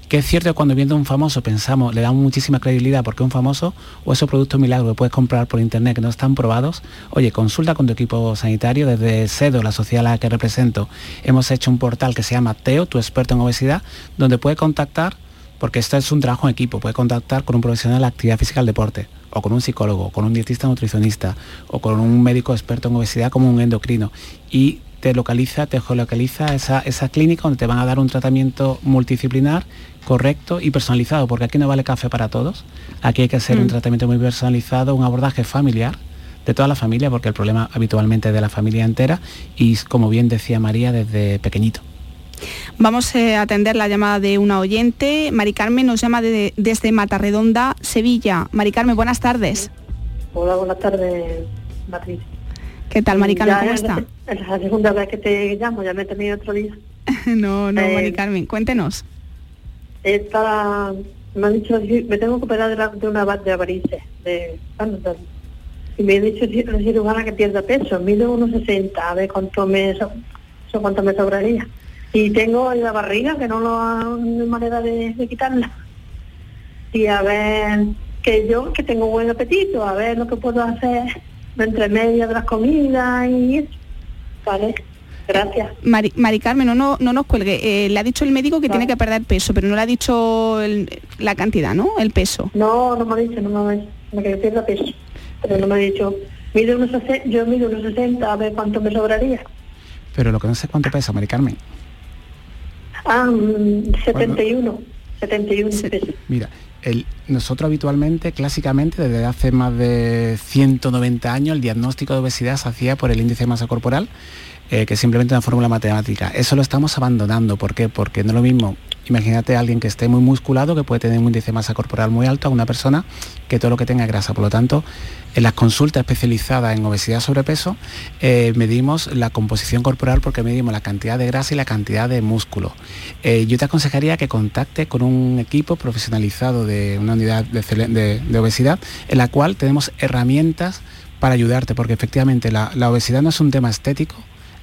que es cierto que cuando viendo un famoso pensamos, le damos muchísima credibilidad porque un famoso o esos productos milagros que puedes comprar por internet que no están probados, oye, consulta con tu equipo sanitario, desde SEDO, la sociedad a la que represento, hemos hecho un portal que se llama Teo, tu experto en obesidad, donde puede contactar, porque esto es un trabajo en equipo, puede contactar con un profesional de actividad física del deporte, o con un psicólogo, con un dietista nutricionista, o con un médico experto en obesidad como un endocrino, y te localiza, te geolocaliza esa, esa clínica donde te van a dar un tratamiento multidisciplinar correcto y personalizado, porque aquí no vale café para todos, aquí hay que hacer un Mm. tratamiento muy personalizado, un abordaje familiar de toda la familia, porque el problema habitualmente es de la familia entera y como bien decía María, desde pequeñito. Vamos eh, a atender la llamada de una oyente. Mari Carmen nos llama de- desde Matarredonda, Sevilla. Mari Carmen, buenas tardes. Hola, buenas tardes, Matriz. ¿Qué tal, Mari Carmen? ¿Cómo es está? Es la segunda vez que te llamo, ya me he tenido otro día. *laughs* no, no, Eh, Mari Carmen, cuéntenos. Es para, me han dicho, me tengo que operar de, la- de una de varices, de, de- y me ha dicho la cirujana que pierda peso, mido unos 60, a ver cuánto me, so- cuánto me sobraría. Y tengo en la barriga, que no, lo, no hay manera de, de quitarla. Y a ver, que yo, que tengo buen apetito, a ver lo que puedo hacer entre media de las comidas y eso. Vale, gracias. Mari, Mari Carmen, no, no, no nos cuelgue. Eh, le ha dicho el médico que tiene que perder peso, pero no le ha dicho el- la cantidad, ¿no? El peso. No, no me ha dicho, no me ha dicho, me que pierda peso. Pero no me ha dicho, mide unos 60, yo mido unos 60, a ver cuánto me sobraría. Pero lo que no sé es cuánto pesa, Mari Carmen. Ah, mm, 71, 71 pesos. Mira, el- nosotros habitualmente, clásicamente, desde hace más de 190 años, el diagnóstico de obesidad se hacía por el índice de masa corporal, eh, que es simplemente una fórmula matemática. Eso lo estamos abandonando. ¿Por qué? Porque no es lo mismo. Imagínate a alguien que esté muy musculado, que puede tener un índice de masa corporal muy alto, a una persona que todo lo que tenga es grasa. Por lo tanto, en las consultas especializadas en obesidad sobrepeso, eh, medimos la composición corporal porque medimos la cantidad de grasa y la cantidad de músculo. Eh, yo te aconsejaría que contacte con un equipo profesionalizado de una unidad de, obesidad en la cual tenemos herramientas para ayudarte, porque efectivamente la obesidad no es un tema estético,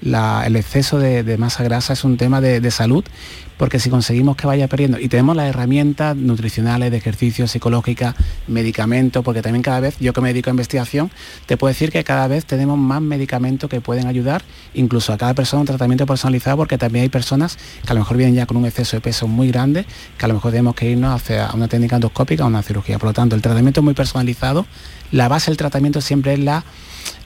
el exceso de, masa grasa es un tema de, de salud, porque si conseguimos que vaya perdiendo, y tenemos las herramientas nutricionales, de ejercicio, psicológica, medicamentos, porque también cada vez, yo que me dedico a investigación, te puedo decir que cada vez tenemos más medicamentos que pueden ayudar, incluso a cada persona un tratamiento personalizado, porque también hay personas que a lo mejor vienen ya con un exceso de peso muy grande, que a lo mejor tenemos que irnos hacia una técnica endoscópica o una cirugía. Por lo tanto, el tratamiento es muy personalizado, la base del tratamiento siempre es la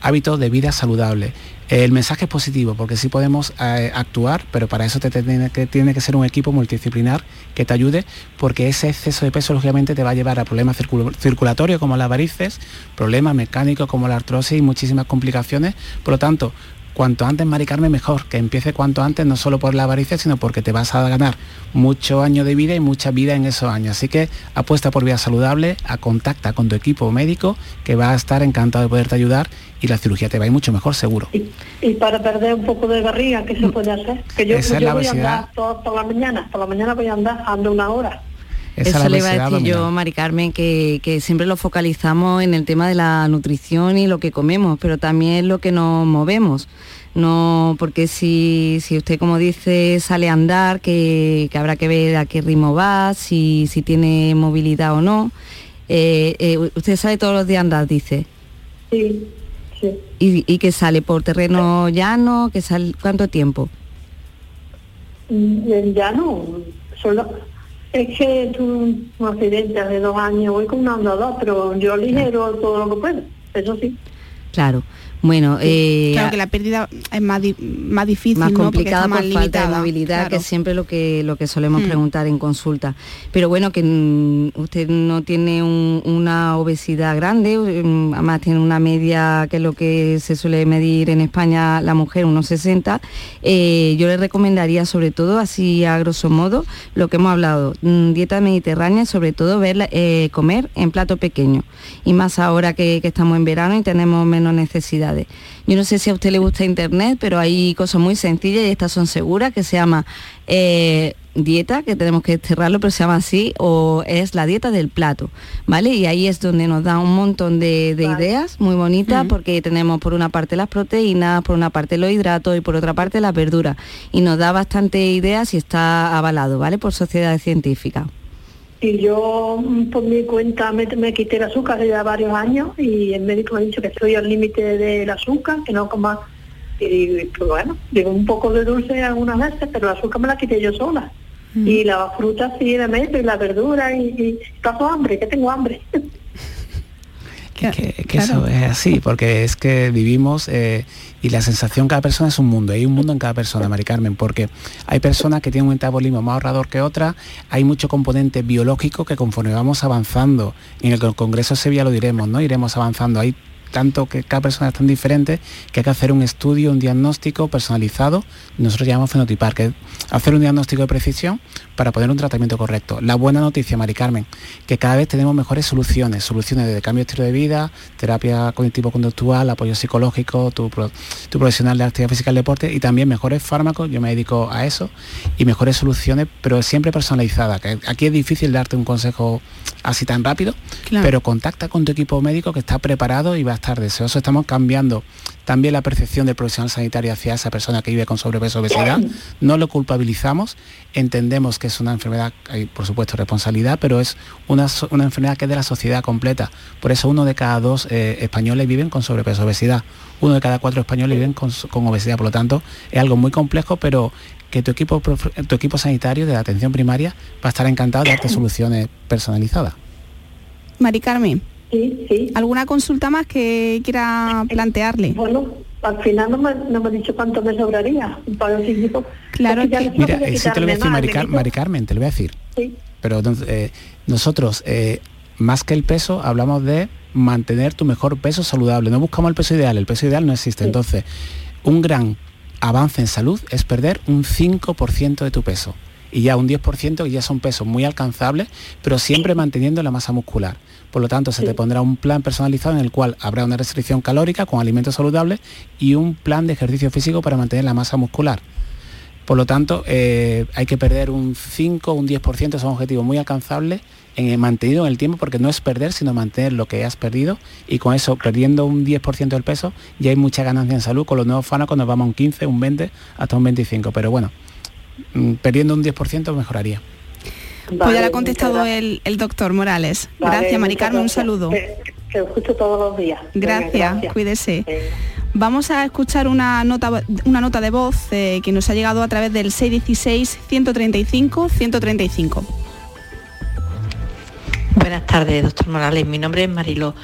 hábito de vida saludable. El mensaje es positivo porque sí podemos eh, actuar, pero para eso te, tiene, que, tiene que ser un equipo multidisciplinar que te ayude porque ese exceso de peso lógicamente te va a llevar a problemas circulatorios como las varices, problemas mecánicos como la artrosis y muchísimas complicaciones. Por lo tanto, cuanto antes Mari mejor, que empiece cuanto antes, no solo por la avaricia, sino porque te vas a ganar muchos años de vida y mucha vida en esos años. Así que apuesta por vida saludable, a contacta con tu equipo médico, que va a estar encantado de poderte ayudar y la cirugía te va a ir mucho mejor, seguro. Y, para perder un poco de barriga, ¿qué se puede hacer? Que yo, voy a andar toda, la mañana, por la mañana voy a andar, ando una hora. Eso le iba a decir yo, Mari Carmen, que, que, siempre lo focalizamos en el tema de la nutrición y lo que comemos, pero también lo que nos movemos. No, porque si, si usted, como dice, sale a andar, que, que, habrá que ver a qué ritmo va, si, si tiene movilidad o no. Eh, eh, usted sale todos los días a andar, dice. Sí, sí. ¿Y, y que sale por terreno llano? que sale ¿Cuánto tiempo? Mm, en llano, solo es que tuve un accidente hace dos años, voy con un andador, pero yo ligero todo lo que puedo, eso sí. Claro. Bueno, eh, claro que la pérdida es más, más difícil, más complicada por falta de movilidad, que es siempre lo que lo que solemos mm. preguntar en consulta. Pero bueno, que mm, usted no tiene una obesidad grande, mm, además tiene una media que es lo que se suele medir en España la mujer, unos 60. Eh, yo le recomendaría sobre todo, así a grosso modo, lo que hemos hablado, dieta mediterránea, sobre todo ver, eh, comer en plato pequeño. Y más ahora que estamos en verano y tenemos menos necesidad yo no sé si a usted le gusta Internet, pero hay cosas muy sencillas y estas son seguras, que se llama eh, dieta, que tenemos que cerrarlo, pero se llama así, o es la dieta del plato, ¿vale? Y ahí es donde nos da un montón de, ideas muy bonitas, porque tenemos por una parte las proteínas, por una parte los hidratos y por otra parte las verduras. Y nos da bastante ideas y está avalado, ¿vale? Por sociedades científicas. Y yo mm, por mi cuenta me, quité el azúcar ya varios años y el médico me ha dicho que estoy al límite del azúcar, que no coma. Y pues bueno, digo un poco de dulce algunas veces, pero el azúcar me la quité yo sola. Mm. Y la fruta sí de medio y la verdura y, y paso hambre, que tengo hambre. *laughs* que, eso es así, porque es que vivimos eh, y la sensación cada persona es un mundo, hay un mundo en cada persona, Mari Carmen, porque hay personas que tienen un metabolismo más ahorrador que otras, hay mucho componente biológico que conforme vamos avanzando, en el Congreso de Sevilla lo diremos, ¿no? Iremos avanzando, hay tanto que cada persona es tan diferente que hay que hacer un estudio, un diagnóstico personalizado, nosotros llamamos fenotipar, que es hacer un diagnóstico de precisión para poner un tratamiento correcto. La buena noticia, Mari Carmen, que cada vez tenemos mejores soluciones, soluciones de cambio de estilo de vida, terapia cognitivo-conductual, apoyo psicológico, tu, profesional de actividad física y deporte y también mejores fármacos, yo me dedico a eso, y mejores soluciones, pero siempre personalizadas. aquí es difícil darte un consejo así tan rápido, pero contacta con tu equipo médico que está preparado y va a estar deseoso. Estamos cambiando también la percepción del profesional sanitario hacia esa persona que vive con sobrepeso o obesidad. *coughs* No lo culpabilizamos, entendemos que es una enfermedad, hay por supuesto responsabilidad, pero es una, enfermedad que es de la sociedad completa. Por eso uno de cada dos eh, españoles viven con sobrepeso o obesidad. Uno de cada cuatro españoles viven con, obesidad. Por lo tanto, es algo muy complejo, pero que tu equipo, tu equipo sanitario de la atención primaria va a estar encantado de darte *coughs* soluciones personalizadas. Mari Carmen. ¿Alguna consulta más que quiera plantearle? Bueno, al final no me, no me ha dicho cuánto me sobraría. Para claro que... Mira, eh, sí te lo voy a decir, Mari, Carmen, te lo voy a decir. Sí. Pero eh, nosotros, eh, más que el peso, hablamos de mantener tu mejor peso saludable. No buscamos el peso ideal, el peso ideal no existe. Entonces, un gran avance en salud es perder un 5% de tu peso. Y ya un 10% que ya son pesos muy alcanzables, pero siempre manteniendo la masa muscular. Por lo tanto, se te pondrá un plan personalizado en el cual habrá una restricción calórica con alimentos saludables y un plan de ejercicio físico para mantener la masa muscular. Por lo tanto, eh, hay que perder un 5 o un 10%, son objetivos muy alcanzables, en, mantenido en el tiempo, porque no es perder, sino mantener lo que has perdido, y con eso, perdiendo un 10% del peso, ya hay mucha ganancia en salud, con los nuevos fármacos nos vamos a un 15, un 20, hasta un 25, pero bueno, mm, perdiendo un 10% mejoraría pues ya le ha contestado el, doctor Morales. gracias, Mari Carmen, un saludo. Que, escucho todos los días. Gracias, cuídese. Vamos a escuchar una nota, una nota de voz eh, que nos ha llegado a través del 616-135-135. Buenas tardes, doctor Morales. Mi nombre es Marilo.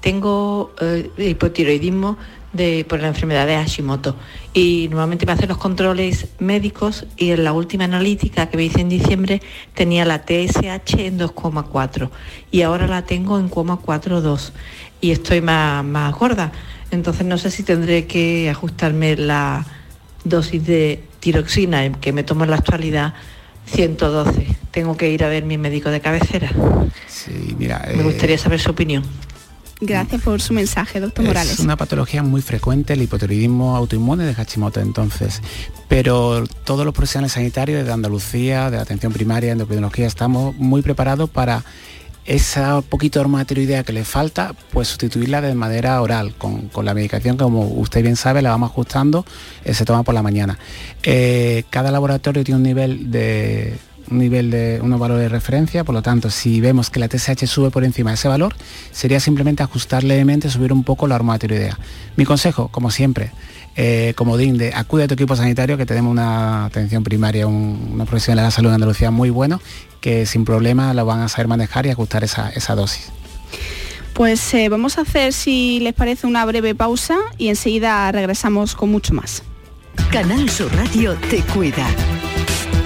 Tengo eh, hipotiroidismo de, por la enfermedad de Hashimoto. Y normalmente me hacen los controles médicos y en la última analítica que me hice en diciembre tenía la TSH en 2,4 y ahora la tengo en 4,2 y estoy más, más gorda. Entonces no sé si tendré que ajustarme la dosis de tiroxina que me tomo en la actualidad 112. Tengo que ir a ver mi médico de cabecera. Sí, mira. Me eh, gustaría saber su opinión. Gracias por su mensaje, doctor Morales. Es una patología muy frecuente, el hipotiroidismo autoinmune de Hashimoto entonces, pero todos los profesionales sanitarios de Andalucía, de atención primaria, endocrinología, estamos muy preparados para esa poquito de hormatiroidea que le falta, pues sustituirla de manera oral, con, con la medicación, como usted bien sabe, la vamos ajustando, eh, se toma por la mañana. Eh, cada laboratorio tiene un nivel de un nivel de unos valores de referencia, por lo tanto, si vemos que la TSH sube por encima de ese valor, sería simplemente ajustar levemente, subir un poco la hormatiroidea. Mi consejo, como siempre, eh, como de acude a tu equipo sanitario, que tenemos una atención primaria, un, una profesional de la salud en Andalucía muy bueno, que sin problema lo van a saber manejar y ajustar esa, esa dosis. Pues eh, vamos a hacer, si les parece, una breve pausa y enseguida regresamos con mucho más. Canal Sur Radio te cuida.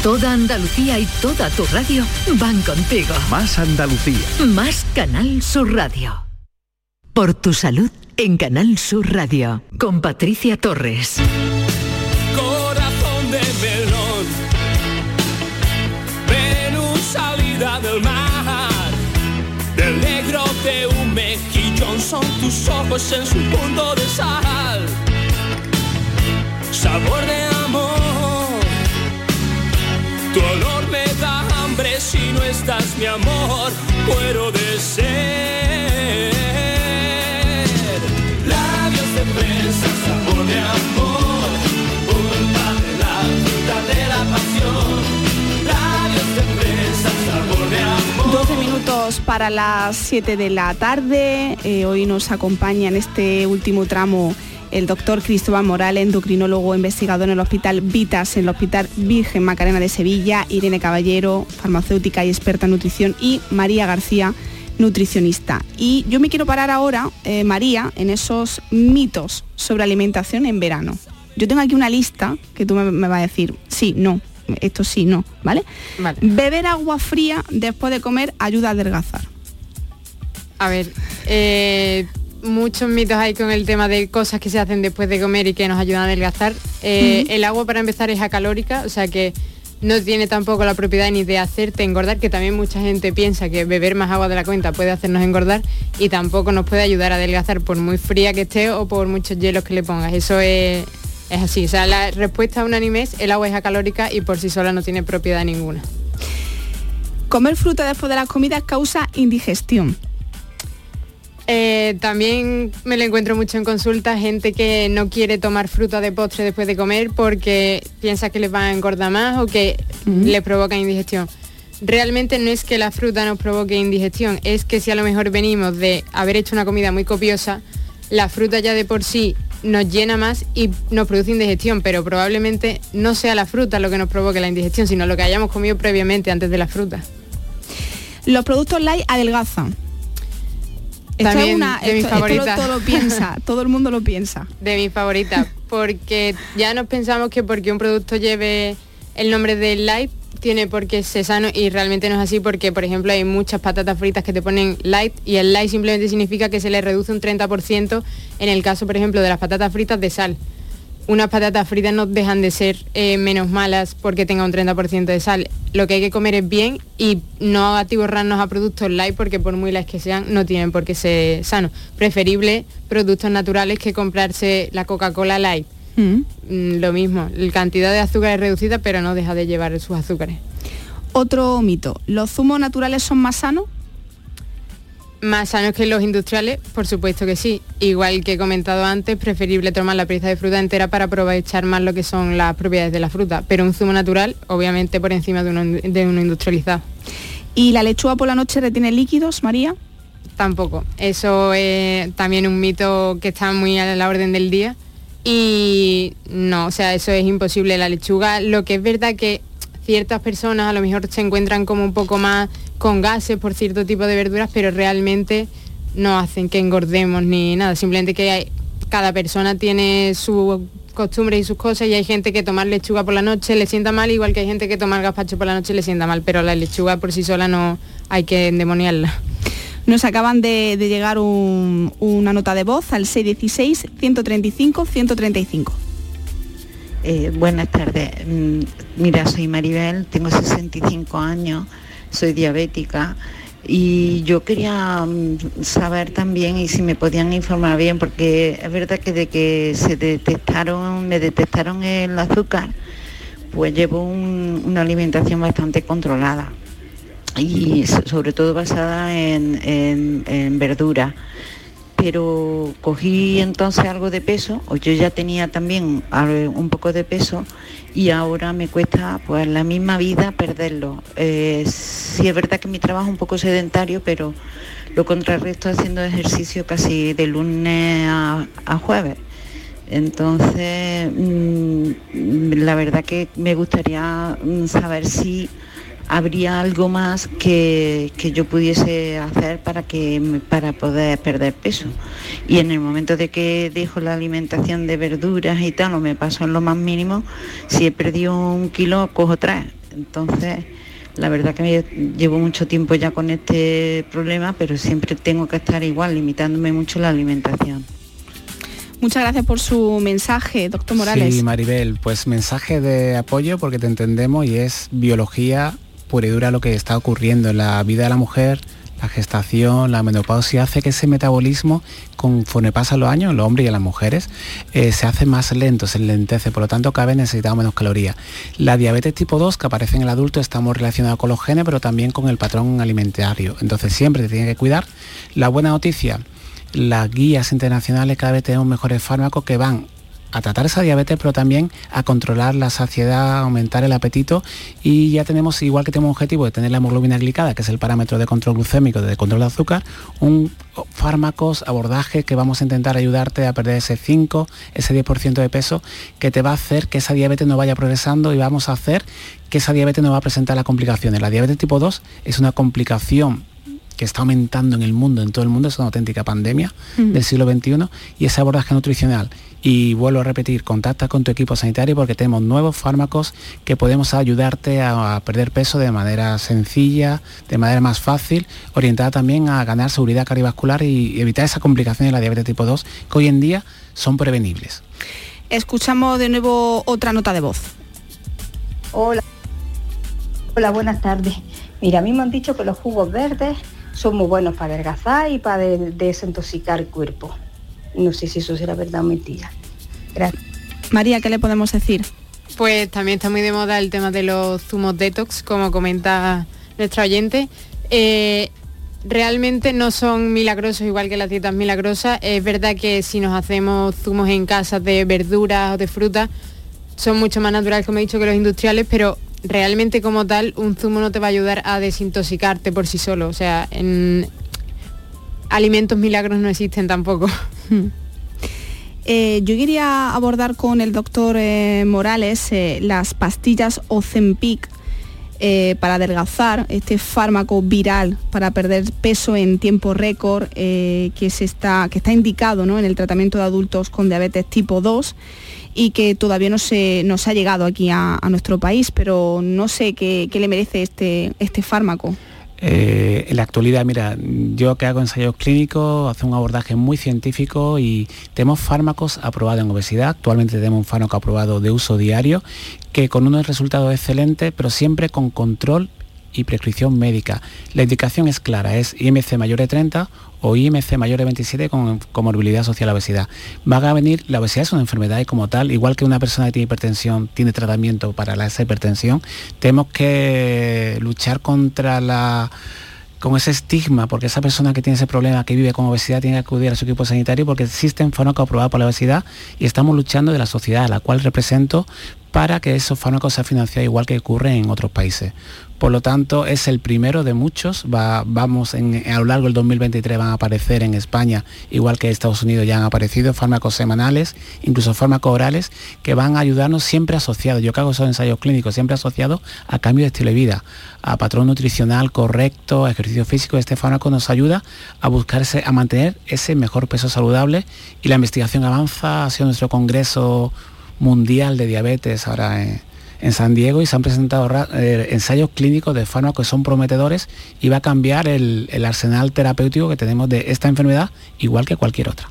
Toda Andalucía y toda tu radio van contigo. Más Andalucía. Más Canal Sur Radio. Por tu salud en Canal Sur Radio con Patricia Torres. Corazón de melón, Venus salida del mar, del negro de un mejillón son tus ojos en su punto de sal, sabor de tu olor me da hambre si no estás mi amor, muero de sed. Labios de fresa, sabor de amor, pulpa de la fruta de la pasión. Labios de fresa, sabor de amor. 12 minutos para las 7 de la tarde. Eh, hoy nos acompaña en este último tramo el doctor Cristóbal Moral, endocrinólogo investigador en el Hospital Vitas, en el Hospital Virgen Macarena de Sevilla, Irene Caballero, farmacéutica y experta en nutrición, y María García, nutricionista. Y yo me quiero parar ahora, eh, María, en esos mitos sobre alimentación en verano. Yo tengo aquí una lista que tú me, me vas a decir, sí, no, esto sí, no, ¿vale? Beber agua fría después de comer ayuda a adelgazar. A ver, eh, muchos mitos hay con el tema de cosas que se hacen después de comer y que nos ayudan a adelgazar. Eh. El agua para empezar es acalórica, o sea que no tiene tampoco la propiedad ni de hacerte engordar, que también mucha gente piensa que beber más agua de la cuenta puede hacernos engordar y tampoco nos puede ayudar a adelgazar por muy fría que esté o por muchos hielos que le pongas. Eso es, es así. O sea, la respuesta unánime es el agua es acalórica y por sí sola no tiene propiedad ninguna. Comer fruta después de las comidas causa indigestión. Eh, también me lo encuentro mucho en consulta, gente que no quiere tomar fruta de postre después de comer porque piensa que les va a engordar más o que le provoca indigestión. Realmente no es que la fruta nos provoque indigestión, es que si a lo mejor venimos de haber hecho una comida muy copiosa, la fruta ya de por sí nos llena más y nos produce indigestión, pero probablemente no sea la fruta lo que nos provoque la indigestión, sino lo que hayamos comido previamente antes de la fruta. Los productos light adelgazan. Esto es una- de mis esto- esto lo- favoritas. todo lo piensa, *laughs* todo el mundo lo piensa. de mi favorita, porque ya nos pensamos que porque un producto lleve el nombre de light tiene por qué ser sano y realmente no es así porque por ejemplo hay muchas patatas fritas que te ponen light y el light simplemente significa que se le reduce un 30% en el caso por ejemplo de las patatas fritas de sal. Unas patatas fritas no dejan de ser eh, menos malas porque tenga un 30% de sal. Lo que hay que comer es bien y no atiborrarnos a productos light porque por muy light que sean no tienen por qué ser sanos. Preferible productos naturales que comprarse la Coca-Cola light. Mm, Lo mismo, la cantidad de azúcar es reducida pero no deja de llevar sus azúcares. Otro mito, ¿los zumos naturales son más sanos? Más sanos que los industriales, por supuesto que sí. Igual que he comentado antes, preferible tomar la pieza de fruta entera para aprovechar más lo que son las propiedades de la fruta. Pero un zumo natural, obviamente por encima de uno, de uno industrializado. ¿Y la lechuga por la noche retiene líquidos, María? Tampoco. Eso es también un mito que está muy a la orden del día. Y no, o sea, eso es imposible. La lechuga, lo que es verdad que ciertas personas a lo mejor se encuentran como un poco más con gases por cierto tipo de verduras, pero realmente no hacen que engordemos ni nada. Simplemente que hay- cada persona tiene sus costumbres y sus cosas y hay gente que tomar lechuga por la noche le sienta mal, igual que hay gente que tomar gazpacho por la noche le sienta mal, pero la lechuga por sí sola no hay que endemoniarla. Nos acaban de, de llegar un- una nota de voz al 616-135-135. Eh, buenas tardes. Mm, Mira, soy Maribel, tengo 65 años, soy diabética y yo quería mm, saber también y si me podían informar bien, porque es verdad que de que se detectaron, me detectaron el azúcar, pues llevo un- una alimentación bastante controlada y so- sobre todo basada en, en, en verdura. Pero cogí entonces algo de peso, o yo ya tenía también al- un poco de peso y ahora me cuesta pues la misma vida perderlo. Eh, sí es verdad que mi trabajo es un poco sedentario, pero lo contrarresto haciendo ejercicio casi de lunes a, a jueves. Entonces, mm, la verdad que me gustaría mm, saber si habría algo más que, que yo pudiese hacer para que para poder perder peso. Y en el momento de que dejo la alimentación de verduras y tal, o me paso en lo más mínimo, si he perdido un kilo, cojo tres. Entonces, la verdad que me llevo mucho tiempo ya con este problema, pero siempre tengo que estar igual, limitándome mucho la alimentación. Muchas gracias por su mensaje, doctor Morales. Sí, Maribel, pues mensaje de apoyo porque te entendemos y es biología pura y dura lo que está ocurriendo en la vida de la mujer, la gestación, la menopausia, hace que ese metabolismo, conforme pasan los años, los hombres y las mujeres, eh, se hace más lento, se lentece, por lo tanto cada vez necesitamos menos calorías. La diabetes tipo 2 que aparece en el adulto está muy relacionada con los genes, pero también con el patrón alimentario. Entonces siempre te tiene que cuidar. La buena noticia, las guías internacionales cada vez tenemos mejores fármacos que van a tratar esa diabetes, pero también a controlar la saciedad, aumentar el apetito y ya tenemos, igual que tenemos un objetivo de tener la hemoglobina glicada, que es el parámetro de control glucémico, de control de azúcar, un fármacos, abordaje que vamos a intentar ayudarte a perder ese 5, ese 10% de peso, que te va a hacer que esa diabetes no vaya progresando y vamos a hacer que esa diabetes no va a presentar las complicaciones. La diabetes tipo 2 es una complicación que está aumentando en el mundo, en todo el mundo, es una auténtica pandemia del siglo XXI y ese abordaje nutricional. Y vuelvo a repetir, contacta con tu equipo sanitario porque tenemos nuevos fármacos que podemos ayudarte a, a perder peso de manera sencilla, de manera más fácil, orientada también a ganar seguridad cardiovascular y evitar esa complicación de la diabetes tipo 2 que hoy en día son prevenibles. Escuchamos de nuevo otra nota de voz. Hola, Hola, buenas tardes. Mira, a mí me han dicho que los jugos verdes son muy buenos para adelgazar y para de- desintoxicar el cuerpo. No sé si eso será verdad o mentira. Gracias. María, ¿qué le podemos decir? Pues también está muy de moda el tema de los zumos detox, como comenta nuestra oyente. Eh, realmente no son milagrosos igual que las dietas milagrosas. Es verdad que si nos hacemos zumos en casa de verduras o de frutas, son mucho más naturales, como he dicho, que los industriales, pero realmente como tal, un zumo no te va a ayudar a desintoxicarte por sí solo. O sea, en alimentos milagros no existen tampoco. *laughs* Eh, yo quería abordar con el doctor eh, Morales eh, las pastillas Ozempic para adelgazar, este fármaco viral para perder peso en tiempo récord que, está, indicado en el tratamiento de adultos con diabetes tipo 2 y que todavía no se, no se ha llegado aquí a, nuestro país, pero no sé qué, qué le merece este, este fármaco. Eh, en la actualidad, mira, yo que hago ensayos clínicos, hace un abordaje muy científico y tenemos fármacos aprobados en obesidad. Actualmente tenemos un fármaco aprobado de uso diario que con unos resultados excelentes, pero siempre con control y prescripción médica. La indicación es clara, es IMC mayor de 30 o IMC mayor de 27 con comorbilidad social a obesidad. Va a venir, la obesidad es una enfermedad y como tal, igual que una persona que tiene hipertensión tiene tratamiento para la, esa hipertensión, tenemos que luchar contra la con ese estigma, porque esa persona que tiene ese problema, que vive con obesidad, tiene que acudir a su equipo sanitario porque existen fármacos aprobados por la obesidad y estamos luchando de la sociedad a la cual represento para que esos fármacos sean financiados igual que ocurre en otros países. Por lo tanto, es el primero de muchos. Va- vamos a lo largo del 2023 van a aparecer en España, igual que en Estados Unidos ya han aparecido, fármacos semanales, incluso fármacos orales, que van a ayudarnos siempre asociados. Yo que hago esos ensayos clínicos, siempre asociados a cambio de estilo de vida, a patrón nutricional correcto, a ejercicio físico. Este fármaco nos ayuda a buscar ese- a mantener ese mejor peso saludable y la investigación avanza. Ha sido nuestro congreso mundial de diabetes ahora en, en San Diego y se han presentado eh, ensayos clínicos de fármacos que son prometedores y va a cambiar el, el arsenal terapéutico que tenemos de esta enfermedad igual que cualquier otra.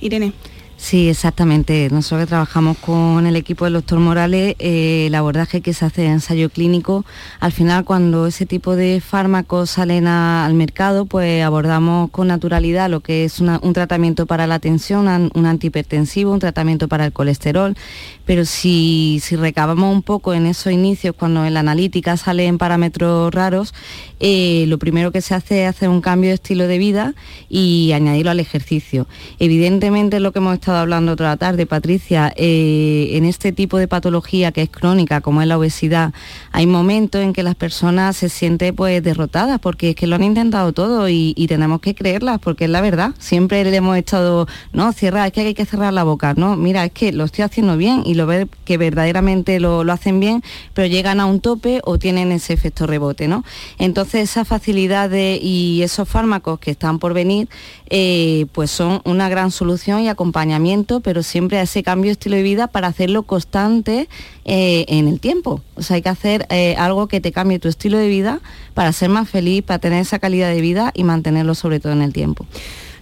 Irene. Sí, exactamente. Nosotros trabajamos con el equipo del doctor Morales, eh, el abordaje que se hace de ensayo clínico, al final cuando ese tipo de fármacos salen al mercado, pues abordamos con naturalidad lo que es un tratamiento para la tensión, un, antihipertensivo, un tratamiento para el colesterol, pero si, si recabamos un poco en esos inicios, cuando en la analítica salen parámetros raros, eh, lo primero que se hace es hacer un cambio de estilo de vida y añadirlo al ejercicio. Evidentemente lo que hemos estado hablando toda la tarde, Patricia, eh, en este tipo de patología que es crónica, como es la obesidad, hay momentos en que las personas se sienten pues derrotadas porque es que lo han intentado todo y, tenemos que creerlas porque es la verdad. Siempre le hemos estado, no, cierra, es que hay que cerrar la boca, no, mira, es que lo estoy haciendo bien y lo ve que verdaderamente lo, hacen bien, pero llegan a un tope o tienen ese efecto rebote, ¿no? Entonces esa facilidad de- y esos fármacos que están por venir, eh, pues son una gran solución y acompañamiento, pero siempre a ese cambio de estilo de vida para hacerlo constante eh, en el tiempo. O sea, hay que hacer eh, algo que te cambie tu estilo de vida para ser más feliz, para tener esa calidad de vida y mantenerlo sobre todo en el tiempo.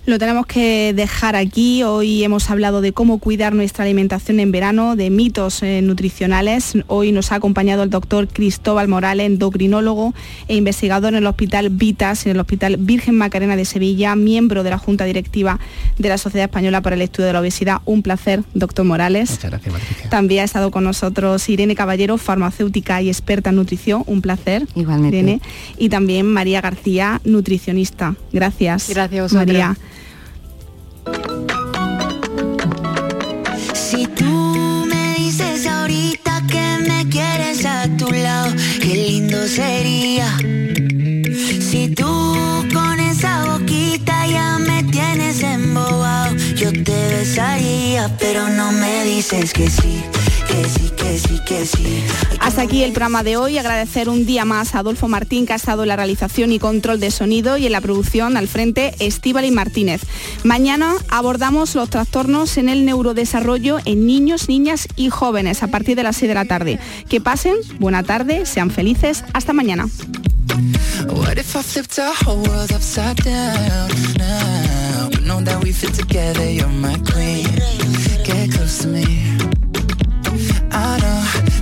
Lo tenemos que dejar aquí. Hoy hemos hablado de cómo cuidar nuestra alimentación en verano, de mitos eh, nutricionales. Hoy nos ha acompañado el doctor Cristóbal Morales, endocrinólogo e investigador en el Hospital Vitas, en el Hospital Virgen Macarena de Sevilla, miembro de la Junta Directiva de la Sociedad Española para el Estudio de la Obesidad. Un placer, doctor Morales. Muchas gracias, Patricia. También ha estado con nosotros Irene Caballero, farmacéutica y experta en nutrición. Un placer. Igualmente. Irene. Y también María García, nutricionista. Gracias. Gracias. María. Sería. Si tú con esa boquita ya me tienes embobado, yo te besaría, pero no me dices que sí, que sí, que sí, que sí. Hasta aquí el programa de hoy. Agradecer un día más a Adolfo Martín, que ha estado en la realización y control de sonido y en la producción al frente Estíbal Martínez. Mañana abordamos los trastornos en el neurodesarrollo en niños, niñas y jóvenes a partir de las 6 de la tarde. Que pasen, buena tarde, sean felices. Hasta mañana. What if I flipped our whole world upside down now? You know that we fit together, you're my queen. Get close to me.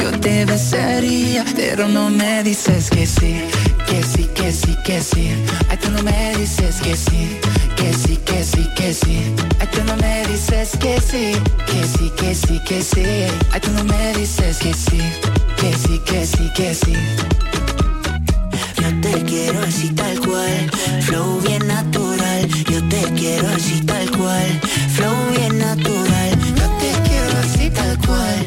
yo te besaría, pero no me dices que sí, que sí, que sí, que sí. Ay, tú no me dices que sí, que sí, que sí, que sí. Ay, tú no me dices que sí, que sí, que sí, que sí. Ay, tú no me dices que sí, que sí, que sí, que sí. Yo te quiero así tal cual, flow bien natural. Yo te quiero así tal cual, flow bien natural. Yo te quiero así tal cual,